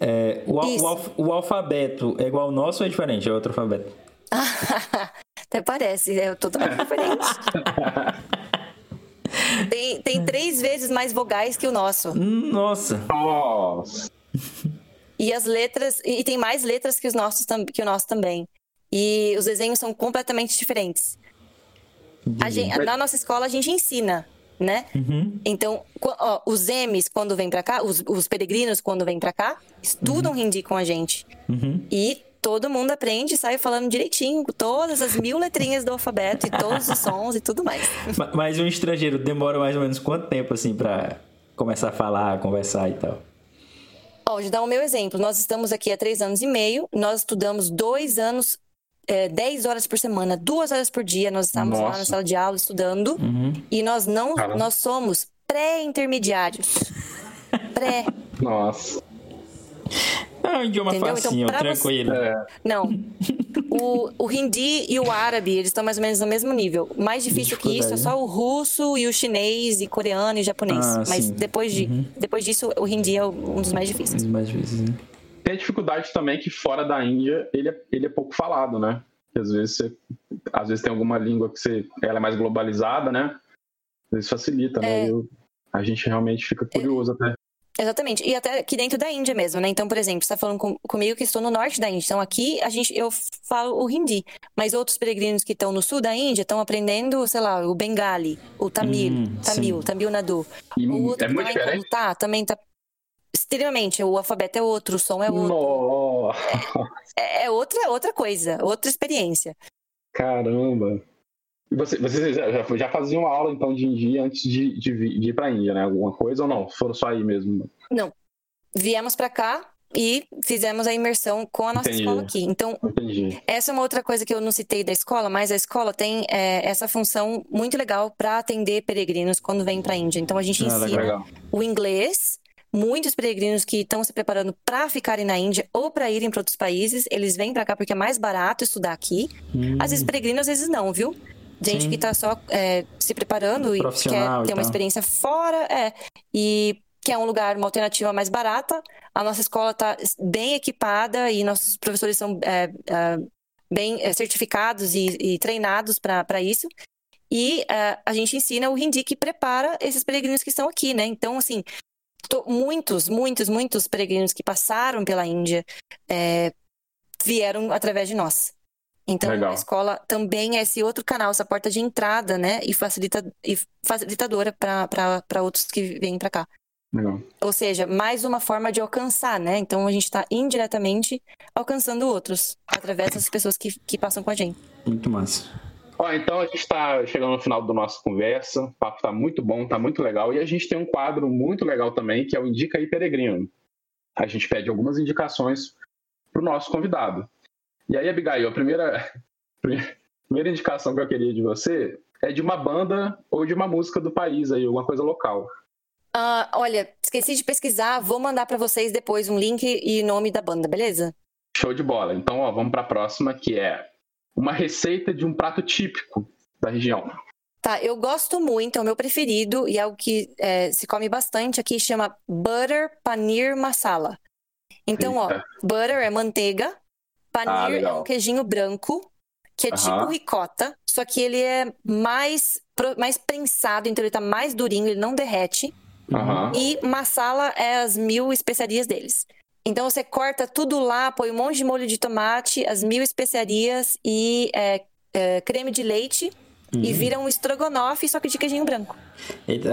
É, o, o, o, alfabeto é igual ao nosso ou é diferente? É outro alfabeto? *laughs* Até parece, é totalmente diferente. *laughs* tem, tem três vezes mais vogais que o nosso. Nossa! Nossa! E as letras. E tem mais letras que, os nossos, que o nosso também. E os desenhos são completamente diferentes. Gente, na nossa escola a gente ensina, né? Uhum. Então, ó, os M's quando vêm para cá, os, os, peregrinos quando vêm para cá, estudam uhum. hindi com a gente. Uhum. E todo mundo aprende e sai falando direitinho, todas as mil letrinhas do alfabeto e todos os sons e tudo mais. Mas um estrangeiro demora mais ou menos quanto tempo, assim, para começar a falar, conversar e tal? Ó, vou dar o meu exemplo. Nós estamos aqui há três anos e meio, nós estudamos dois anos, é, dez horas por semana, duas horas por dia, nós estamos Nossa. lá na sala de aula estudando, uhum. e nós não, Caramba. nós somos pré-intermediários. *laughs* Pré. Nossa. É um idioma Entendeu? Então, facinho, então, tranquilo. Você... É. Não. O, o hindi e o árabe, eles estão mais ou menos no mesmo nível. Mais difícil que isso é só o russo e o chinês e coreano e japonês. Ah, Mas sim. depois, de, uhum. depois disso, o hindi é um dos mais difíceis. Um dos mais difíceis, né? Tem a dificuldade também que fora da Índia ele é, ele é pouco falado, né? Que às vezes você, às vezes tem alguma língua que você, ela é mais globalizada, né? Às vezes facilita, né? é. né? Eu, a gente realmente fica curioso é. até. Exatamente. E até aqui dentro da Índia mesmo, né? Então, por exemplo, você está falando com, comigo que estou no norte da Índia. Então, aqui a gente, eu falo o hindi. Mas outros peregrinos que estão no sul da Índia estão aprendendo, sei lá, o Bengali, o Tamil, hum, Tamil. Tamil Nadu. E o outro é muito diferente? Tá, também tá extremamente. O alfabeto é outro, o som é outro. É, é, outra, outra coisa, outra experiência. Caramba. Você, vocês já, já faziam aula então de Índia antes de, de, de ir para a Índia, né? Alguma coisa ou não? Foram só aí mesmo? Não. Viemos para cá e fizemos a imersão com a nossa Entendi. escola aqui. Então, Entendi. essa é uma outra coisa que eu não citei da escola, mas a escola tem é, essa função muito legal para atender peregrinos quando vêm para a Índia. Então, a gente ah, ensina legal. o inglês. Muitos peregrinos que estão se preparando para ficarem na Índia ou para irem para outros países, eles vêm para cá porque é mais barato estudar aqui. Hum. Às vezes peregrinos, às vezes não, viu? Gente Sim. que está só é, se preparando e quer ter uma experiência fora, é, e quer um lugar, uma alternativa mais barata. A nossa escola está bem equipada e nossos professores são é, é, bem é, certificados e, e treinados para isso. E é, a gente ensina o hindi que prepara esses peregrinos que estão aqui, né? Então, assim, muitos, muitos, muitos peregrinos que passaram pela Índia é, vieram através de nós. Então, Legal. a escola também é esse outro canal, essa porta de entrada, né? E, facilita, e facilitadora para outros que vêm para cá. Legal. Ou seja, mais uma forma de alcançar, né? Então, a gente está indiretamente alcançando outros, através das pessoas que, que passam com a gente. Muito massa. Ó, então, a gente está chegando no final da nossa conversa. O papo está muito bom, está muito legal. E a gente tem um quadro muito legal também, que é o Indica aí Peregrino. A gente pede algumas indicações para o nosso convidado. E aí, Abigail, a primeira, *laughs* primeira indicação que eu queria de você é de uma banda ou de uma música do país aí, alguma coisa local. Uh, olha, esqueci de pesquisar, vou mandar para vocês depois um link e nome da banda, beleza? Show de bola. Então, ó, vamos para a próxima, que é uma receita de um prato típico da região. Tá, eu gosto muito, é o meu preferido e é o que é, se come bastante aqui, chama Butter Paneer Masala. Então, Eita. ó, butter é manteiga, Paneer ah, é um queijinho branco, que é tipo ricota, só que ele é mais, mais prensado, então ele tá mais durinho, ele não derrete. E masala é as mil especiarias deles. Então você corta tudo lá, põe um monte de molho de tomate, as mil especiarias e é, é, creme de leite Uhum. E vira um estrogonofe, só que de queijinho branco.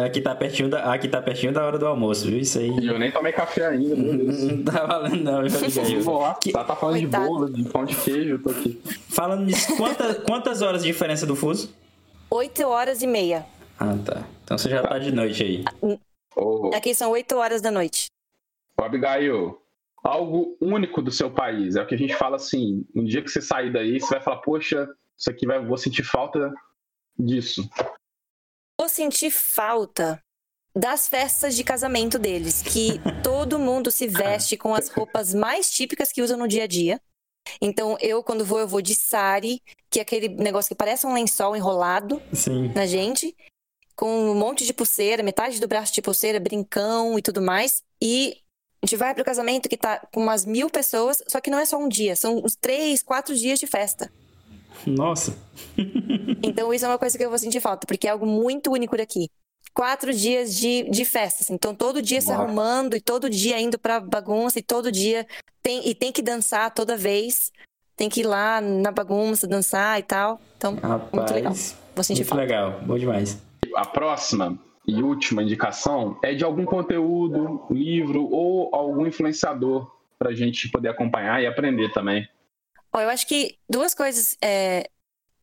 Aqui tá, pertinho da, aqui tá pertinho da hora do almoço, viu? Isso aí. Eu nem tomei café ainda, meu Deus. *laughs* Não tá valendo, não, eu Vou lá, que... tá, tá falando Coitado. de bolo, de pão de queijo, eu tô aqui. Falando nisso, quantas, *laughs* quantas horas de diferença do fuso? Oito horas e meia. Ah, tá. Então você já tá, tá de noite aí. Oh. Aqui são oito horas da noite. Ô, Abigail, algo único do seu país. É o que a gente fala assim: um dia que você sair daí, você vai falar, poxa, isso aqui vai, vou sentir falta disso? Vou sentir falta das festas de casamento deles, que *laughs* todo mundo se veste com as roupas mais típicas que usam no dia a dia. Então, eu, quando vou, eu vou de sari, que é aquele negócio que parece um lençol enrolado Sim. na gente, com um monte de pulseira, metade do braço de pulseira, brincão e tudo mais. E a gente vai pro casamento que tá com umas mil pessoas, só que não é só um dia, são uns três, quatro dias de festa. Nossa. *laughs* Então, isso é uma coisa que eu vou sentir falta, porque é algo muito único daqui. Quatro dias de, de festa, assim. então todo dia se Nossa. arrumando e todo dia indo pra bagunça e todo dia tem e tem que dançar toda vez, tem que ir lá na bagunça dançar e tal. Então, muito legal. Rapaz. Vou sentir Muito falta. legal. Bom demais. A próxima e última indicação é de algum conteúdo, livro ou algum influenciador para a gente poder acompanhar e aprender também. Ó, eu acho que duas coisas. É,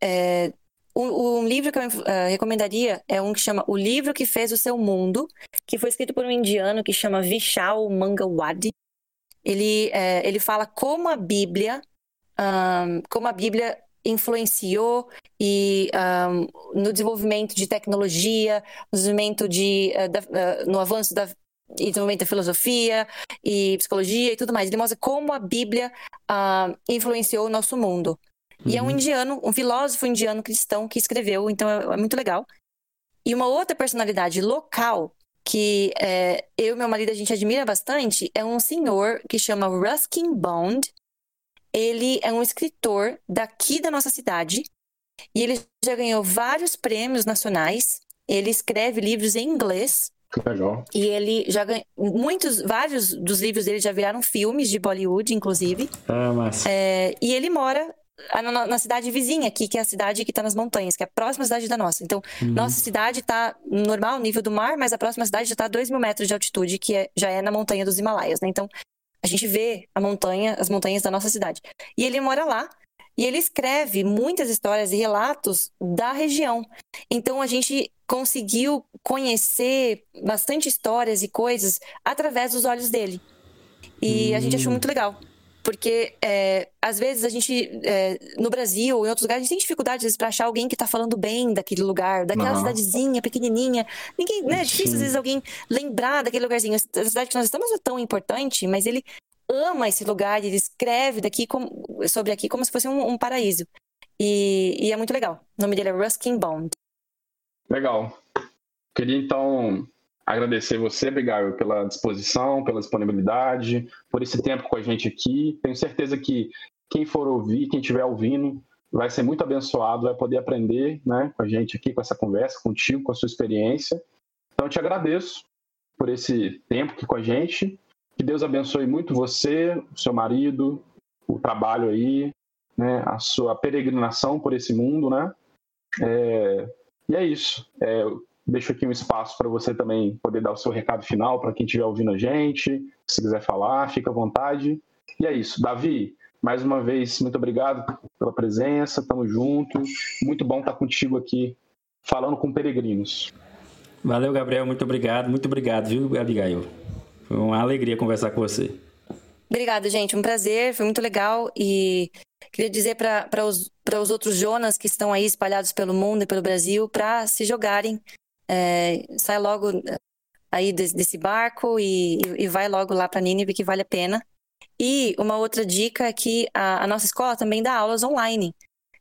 é, um, um livro que eu eh, recomendaria é um que chama O Livro que Fez o Seu Mundo, que foi escrito por um indiano que chama Vishal Mangawadi. Ele, eh, ele fala como a Bíblia, ahn, como a Bíblia influenciou e ahn, no desenvolvimento de tecnologia, no desenvolvimento de, eh, da- eh, no avanço da e desenvolvimento da filosofia e psicologia e tudo mais. Ele mostra como a Bíblia ah, influenciou o nosso mundo. E é um Uhum. indiano, um filósofo indiano cristão que escreveu, então é, é muito legal. E uma outra personalidade local que é, eu e meu marido a gente admira bastante é um senhor que chama Ruskin Bond. Ele é um escritor daqui da nossa cidade e ele já ganhou vários prêmios nacionais. Ele escreve livros em inglês legal. e ele já ganhou muitos, vários dos livros dele já viraram filmes de Bollywood, inclusive. Ah, massa. É, e ele mora na, na cidade vizinha aqui, que é a cidade que está nas montanhas, que é a próxima cidade da nossa. Então, Uhum. nossa cidade está normal, nível do mar, mas a próxima cidade já está a 2 mil metros de altitude, que é- já é na montanha dos Himalaias, né? Então, a gente vê a montanha, as montanhas da nossa cidade. E ele mora lá. E ele escreve muitas histórias e relatos da região. Então a gente conseguiu conhecer bastante histórias e coisas através dos olhos dele. E a gente achou Hum. muito legal. Porque é, às vezes a gente, é, no Brasil ou em outros lugares, a gente tem dificuldade às vezes, pra achar alguém que tá falando bem daquele lugar, daquela cidadezinha pequenininha. Ninguém, né? É difícil às vezes alguém lembrar daquele lugarzinho. A cidade que nós estamos não é tão importante, mas ele ama esse lugar, ele escreve daqui como- sobre aqui como se fosse um, um paraíso. E, e é muito legal. O nome dele é Ruskin Bond. Legal. Queria então agradecer você, Abigail, pela disposição, pela disponibilidade, por esse tempo com a gente aqui. Tenho certeza que quem for ouvir, quem estiver ouvindo, vai ser muito abençoado, vai poder aprender né, com a gente aqui, com essa conversa, contigo, com a sua experiência. Então, eu te agradeço por esse tempo aqui com a gente. Que Deus abençoe muito você, o seu marido, o trabalho aí, né, a sua peregrinação por esse mundo, né? É, e é isso. É, deixo aqui um espaço para você também poder dar o seu recado final para quem estiver ouvindo a gente. Se quiser falar, fica à vontade. E é isso. Davi, mais uma vez, muito obrigado pela presença. Tamo junto. Muito bom estar contigo aqui, falando com peregrinos. Valeu, Gabriel. Muito obrigado. Muito obrigado, viu, Abigail? Foi uma alegria conversar com você. Obrigada, gente. Um prazer, foi muito legal. E queria dizer para os, pra os outros Jonas que estão aí espalhados pelo mundo e pelo Brasil para se jogarem. É, sai logo eh, aí desse, desse barco e, e- vai logo lá para Nínive, que vale a pena. E uma outra dica é que a, a nossa escola também dá aulas online.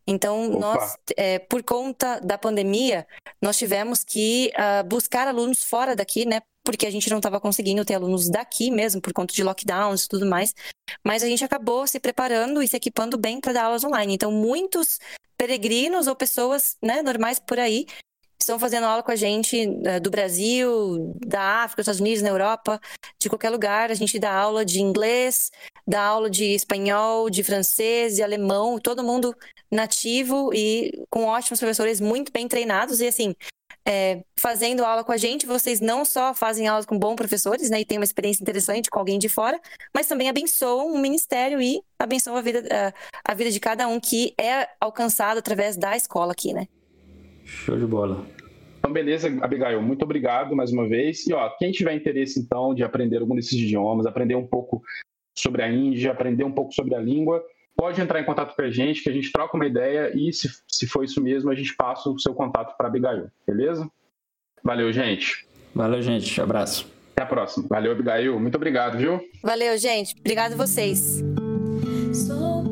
Então, Opa. nós, é, por conta da pandemia, nós tivemos que ah, buscar alunos fora daqui, né? Porque a gente não estava conseguindo ter alunos daqui mesmo, por conta de lockdowns e tudo mais. Mas a gente acabou se preparando e se equipando bem para dar aulas online. Então, muitos peregrinos ou pessoas né, normais por aí estão fazendo aula com a gente eh, do Brasil, da África, dos Estados Unidos, na Europa, de qualquer lugar. A gente dá aula de inglês, dá aula de espanhol, de francês, de alemão, todo mundo nativo e com ótimos professores muito bem treinados. E assim, é, fazendo aula com a gente, vocês não só fazem aulas com bons professores, né, e têm uma experiência interessante com alguém de fora, mas também abençoam o ministério e abençoam a vida, a, a vida de cada um que é alcançado através da escola aqui, né? Show de bola. Então, beleza, Abigail, muito obrigado mais uma vez. E ó, quem tiver interesse, então, de aprender algum desses idiomas, aprender um pouco sobre a Índia, aprender um pouco sobre a língua, pode entrar em contato com a gente, que a gente troca uma ideia e, se, se for isso mesmo, a gente passa o seu contato para Abigail, beleza? Valeu, gente. Valeu, gente. Abraço. Até a próxima. Valeu, Abigail. Muito obrigado, viu? Valeu, gente. Obrigado vocês. Sou